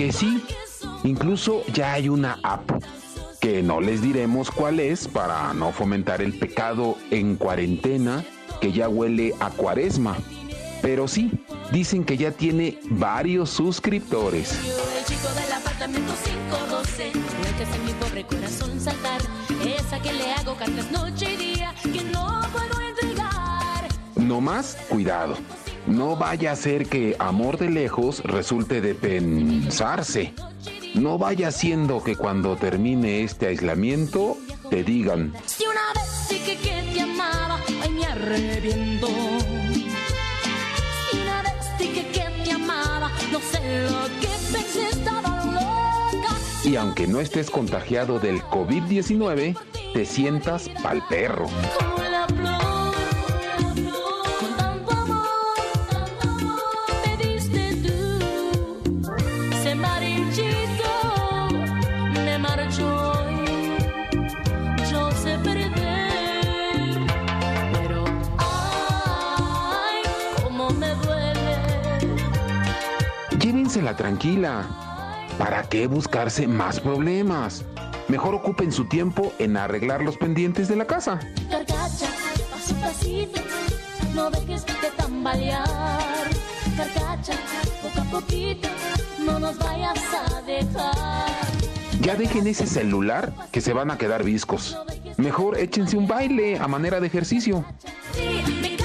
que sí, incluso ya hay una app que no les diremos cuál es para no fomentar el pecado en cuarentena que ya huele a cuaresma. Pero sí, dicen que ya tiene varios suscriptores. sientes en mi pobre corazón saltar. Esa que le hago cartas noche y día, que no puedo entregar. No más cuidado. No vaya a ser que amor de lejos resulte de pensarse. No vaya siendo que cuando termine este aislamiento te digan, Si una vez dije que te amaba, ay me arrepiento. Si una vez dije que te amaba, no sé lo que pensé, estaba loca. y aunque no estés contagiado del COVID-19, te sientas pa'l perro. Tranquila. ¿Para qué buscarse más problemas? Mejor ocupen su tiempo en arreglar los pendientes de la casa. Carcacha, paso a pasito, no dejes de tambalear. Carcacha, poco a poquito, no nos vayas a dejar. Ya dejen ese celular que se van a quedar viscos. Mejor échense un baile a manera de ejercicio. Sí,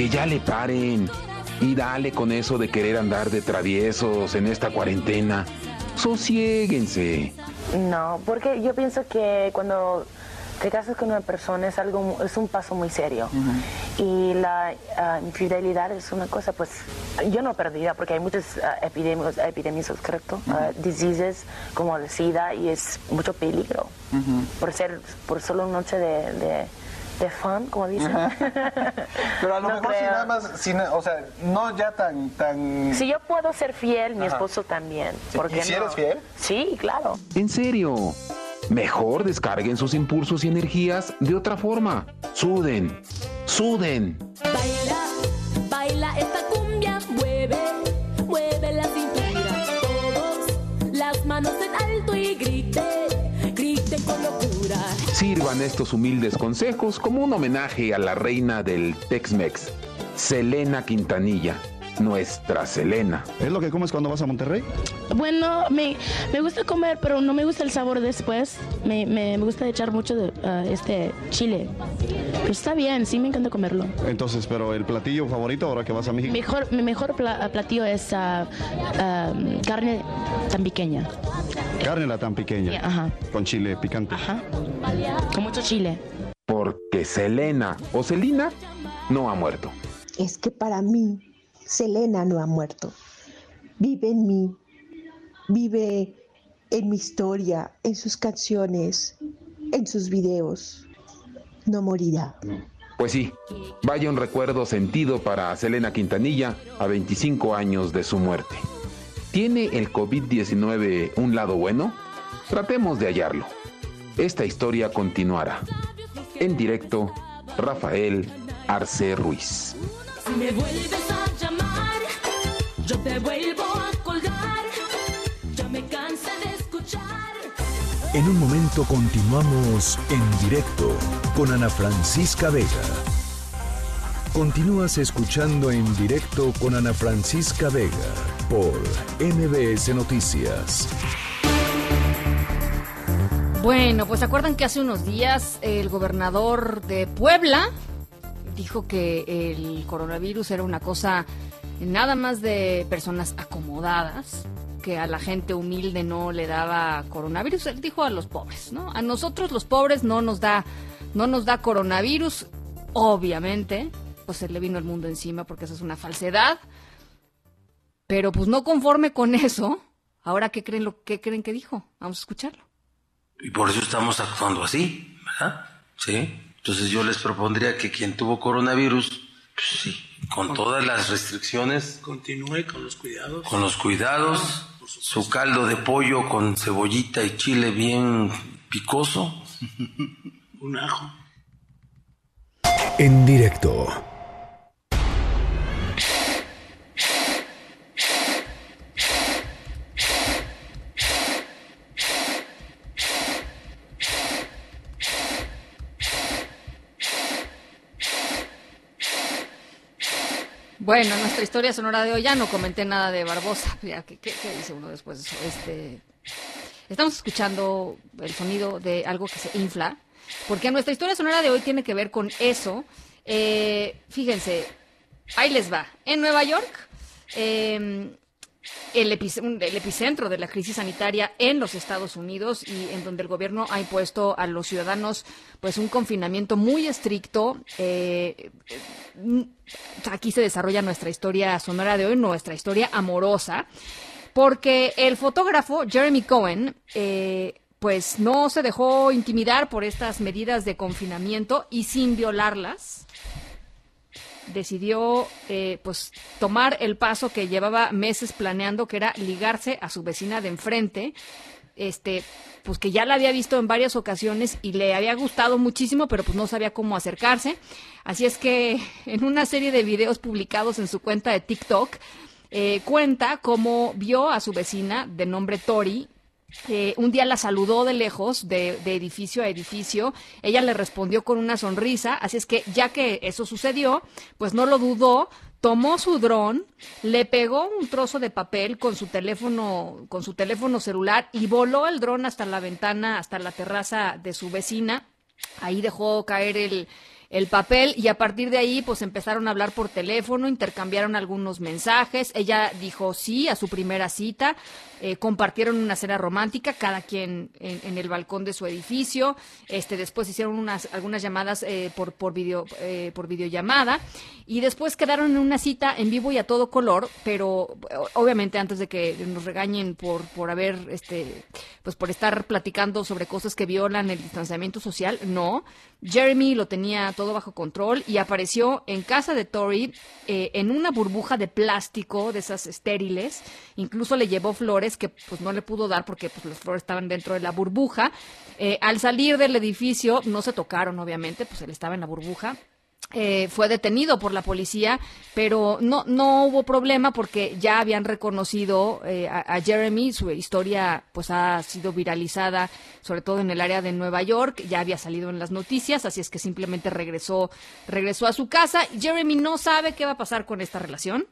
Que ya le paren. Y dale con eso de querer andar de traviesos en esta cuarentena. Sosiéguense. No, porque yo pienso que cuando te casas con una persona es algo es un paso muy serio y la ah, infidelidad es una cosa pues yo no perdida porque hay muchas ah, epidemias epidemias correcto Ah, diseases como el sida y es mucho peligro por ser por solo una noche de, de, de fun como dicen [LAUGHS] Pero a lo No mejor si creo. nada más, si o sea, no ya tan, tan... si yo puedo ser fiel mi Ajá. esposo también ¿por ¿y qué si no? eres fiel? sí claro En serio. Mejor descarguen sus impulsos y energías de otra forma. Suden. Suden. Baila, baila esta cumbia, mueve, mueve la cintura. Todos las manos en alto y griten, griten con locura. Sirvan estos humildes consejos como un homenaje a la reina del Tex-Mex, Selena Quintanilla, nuestra Selena. ¿Es lo que comes cuando vas a Monterrey? Bueno, me, me gusta comer, pero no me gusta el sabor después. Me, me, me gusta echar mucho de ah, este chile. Pero está bien, sí me encanta comerlo. Entonces, pero el platillo favorito ahora que vas a México. Mejor, mi mejor pla- platillo es ah, ah, carne tan pequeña. Carne la tan pequeña. Ajá. Con chile picante. Con mucho chile. Porque Selena o Selina no ha muerto. Es que para mí, Selena no ha muerto. Vive en mí, vive en mi historia, en sus canciones, en sus videos. No morirá. Pues sí, vaya un recuerdo sentido para Selena Quintanilla a 25 años de su muerte. ¿Tiene el COVID-19 un lado bueno? Tratemos de hallarlo. Esta historia continuará. En directo, Rafael Arce Ruiz. Si me vuelves a llamar, yo te vuelvo a colgar. Ya me cansé de escuchar. En un momento continuamos en directo con Ana Francisca Vega. Continúas escuchando en directo con Ana Francisca Vega por MBS Noticias. Bueno, pues se acuerdan que hace unos días el gobernador de Puebla dijo que el coronavirus era una cosa nada más de personas acomodadas, que a la gente humilde no le daba coronavirus, él dijo a los pobres, ¿no? A nosotros los pobres no nos da no nos da coronavirus, obviamente, pues se le vino el mundo encima porque eso es una falsedad. Pero pues no conforme con eso, ahora qué creen lo qué creen que dijo? Vamos a escucharlo. Y por eso estamos actuando así, ¿verdad? Sí. Entonces yo les propondría que quien tuvo coronavirus, pues sí, con todas las restricciones, Continúe con los cuidados. con los cuidados, su caldo de pollo con cebollita y chile bien picoso. Un ajo. En directo. Bueno, nuestra historia sonora de hoy ya no comenté nada de Barbosa. [LAUGHS] Ya, ¿qué, qué- qué dice uno después de eso? Este, estamos escuchando el sonido de algo que se infla, porque nuestra historia sonora de hoy tiene que ver con eso. Eh, fíjense, ahí les va. En Nueva York, eh, el, epicentro de la crisis sanitaria en los Estados Unidos y en donde el gobierno ha impuesto a los ciudadanos pues un confinamiento muy estricto. eh, mm, aquí se desarrolla nuestra historia sonora de hoy, nuestra historia amorosa, porque el fotógrafo Jeremy Cohen eh, pues no se dejó intimidar por estas medidas de confinamiento y sin violarlas decidió eh, pues tomar el paso que llevaba meses planeando, que era ligarse a su vecina de enfrente, este, pues que ya la había visto en varias ocasiones y le había gustado muchísimo, pero pues no sabía cómo acercarse. Así es que [LAUGHS] en una serie de videos publicados en su cuenta de TikTok, eh, cuenta cómo vio a su vecina de nombre Tori eh, un día la saludó de lejos, de, de edificio a edificio. Ella le respondió con una sonrisa. Así es que, ya que eso sucedió, pues no lo dudó. Tomó su dron, le pegó un trozo de papel con su teléfono, con su teléfono celular y voló el dron hasta la ventana, hasta la terraza de su vecina. Ahí dejó caer el, el papel y a partir de ahí pues empezaron a hablar por teléfono, intercambiaron algunos mensajes, ella dijo sí a su primera cita, eh, compartieron una cena romántica, cada quien en, en el balcón de su edificio, este después hicieron unas algunas llamadas eh, por por video eh, por videollamada. Y después quedaron en una cita en vivo y a todo color, pero obviamente antes de que nos regañen por por haber este pues por estar platicando sobre cosas que violan el distanciamiento social, no. Jeremy lo tenía todo bajo control y apareció en casa de Tori eh, en una burbuja de plástico de esas estériles. Incluso le llevó flores que pues no le pudo dar porque pues las flores estaban dentro de la burbuja. Eh, al salir del edificio no se tocaron, obviamente, pues él estaba en la burbuja. Eh, fue detenido por la policía, pero no, no hubo problema porque ya habían reconocido eh, a, a Jeremy, su historia pues ha sido viralizada, sobre todo en el área de Nueva York, ya había salido en las noticias, así es que simplemente regresó, regresó a su casa. Jeremy no sabe qué va a pasar con esta relación.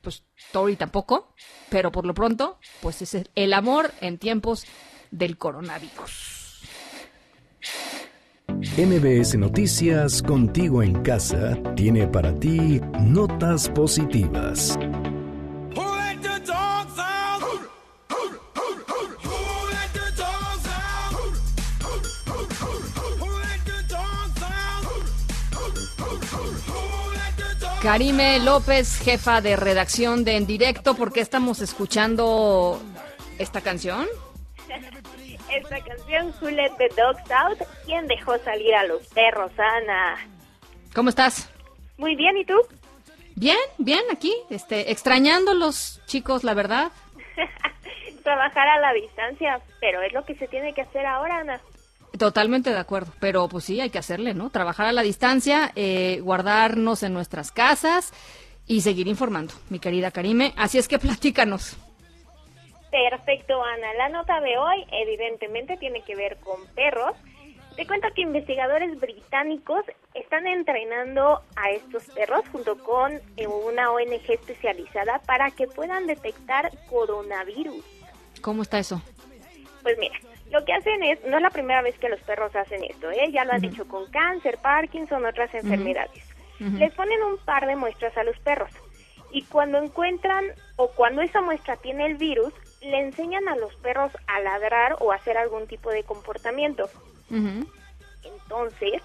Pues Tori tampoco, pero por lo pronto, pues es el- amor en tiempos del coronavirus. MBS Noticias Contigo en Casa tiene para ti notas positivas. Karime López, jefa de redacción de En Directo, ¿por qué estamos escuchando esta canción? Esta canción, Who Let the Dogs Out, ¿quién dejó salir a los perros, Ana? ¿Cómo estás? Muy bien, ¿y tú? Bien, bien, aquí, este, extrañando los chicos, la verdad. [LAUGHS] Trabajar a la distancia, pero es lo que se tiene que hacer ahora, Ana. Totalmente de acuerdo, pero pues sí, hay que hacerle, ¿no? Trabajar a la distancia, eh, guardarnos en nuestras casas y seguir informando, mi querida Karime. Así es que [LAUGHS] platícanos. Perfecto, Ana. La nota de hoy, evidentemente, tiene que ver con perros. Te cuento que investigadores británicos están entrenando a estos perros junto con eh, una ONG especializada para que puedan detectar coronavirus. ¿Cómo está eso? Pues mira, lo que hacen es, no es la primera vez que los perros hacen esto, ¿eh? ya lo han Ujú. hecho con cáncer, Parkinson, otras enfermedades. Ujú. Les ponen un par de muestras a los perros y cuando encuentran o cuando esa muestra tiene el virus, le enseñan a los perros a ladrar o hacer algún tipo de comportamiento. Entonces,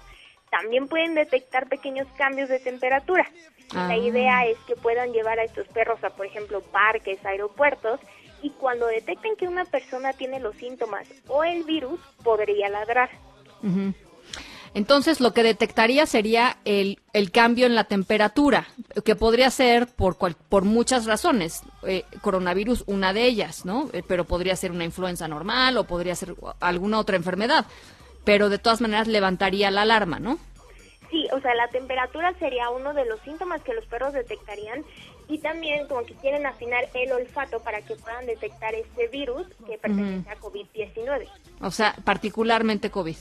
también pueden detectar pequeños cambios de temperatura. Ah. La idea es que puedan llevar a estos perros a, por ejemplo, parques, aeropuertos, y cuando detecten que una persona tiene los síntomas o el virus, podría ladrar. Entonces, lo que detectaría sería el, el cambio en la temperatura, que podría ser por, cual- por muchas razones. Eh, coronavirus, una de ellas, ¿no? Eh, pero podría ser una influenza normal o podría ser alguna otra enfermedad. Pero de todas maneras levantaría la alarma, ¿no? Sí, o sea, la temperatura sería uno de los síntomas que los perros detectarían y también como que quieren afinar el olfato para que puedan detectar este virus que pertenece a COVID-19. O sea, particularmente COVID.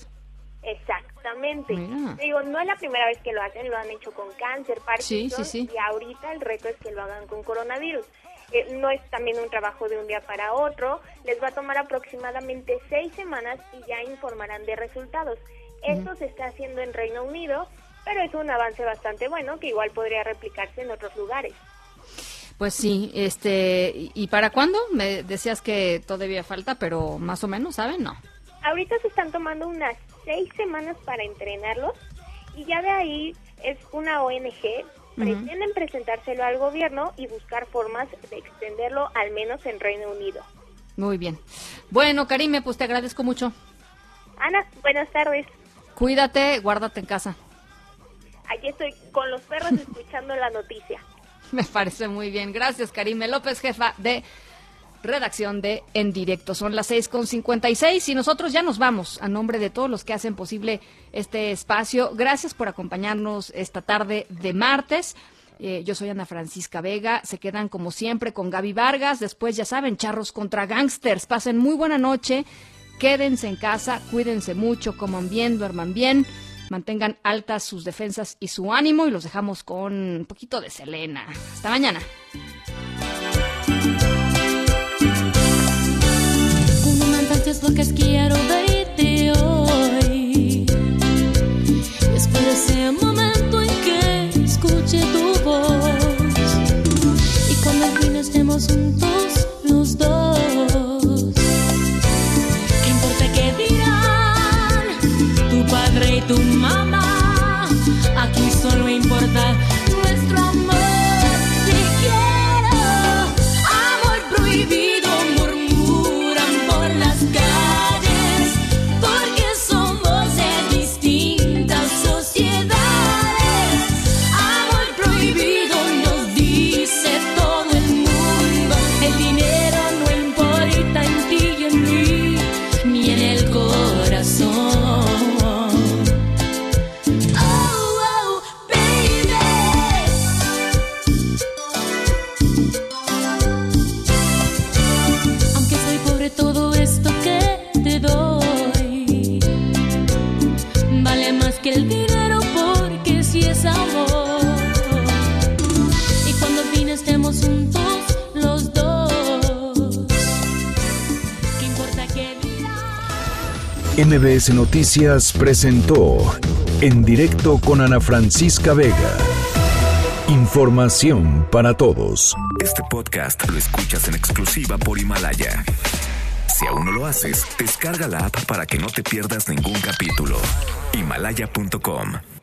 Exacto. Exactamente. Mira. Digo, no es la primera vez que lo hacen, lo han hecho con cáncer, Parkinson, Sí, sí, sí. y ahorita el reto es que lo hagan con coronavirus. Eh, no es también un trabajo de un día para otro, les va a tomar aproximadamente seis semanas y ya informarán de resultados. Esto se está haciendo en Reino Unido, pero es un avance bastante bueno que igual podría replicarse en otros lugares. Pues sí, este, ¿y y para cuándo? Me decías que todavía falta, pero más o menos, ¿saben? No. Ahorita se están tomando unas seis semanas para entrenarlos y ya de ahí es una ONG, pretenden presentárselo al gobierno y buscar formas de extenderlo al menos en Reino Unido. Muy bien. Bueno, Karime, pues te agradezco mucho. Ana, buenas tardes. Cuídate, guárdate en casa. Aquí estoy con los perros [LAUGHS] escuchando la noticia. Me parece muy bien. Gracias, Karime López, jefa de redacción de En Directo. Son las 6.56 y nosotros ya nos vamos a nombre de todos los que hacen posible este espacio. Gracias por acompañarnos esta tarde de martes. Eh, yo soy Ana Francisca Vega. Se quedan como siempre con Gaby Vargas. Después, ya saben, charros contra gangsters. Pasen muy buena noche. Quédense en casa, cuídense mucho, coman bien, duerman bien, mantengan altas sus defensas y su ánimo y los dejamos con un poquito de Selena. Hasta mañana. Como mandantes locas quiero verte hoy. Después de ese momento en que escuche tu voz. Y cuando al fin estemos juntos MBS Noticias presentó En directo con Ana Francisca Vega. Información para todos. Este podcast lo escuchas en exclusiva por Himalaya. Si aún no lo haces, descarga la app para que no te pierdas ningún capítulo. Himalaya.com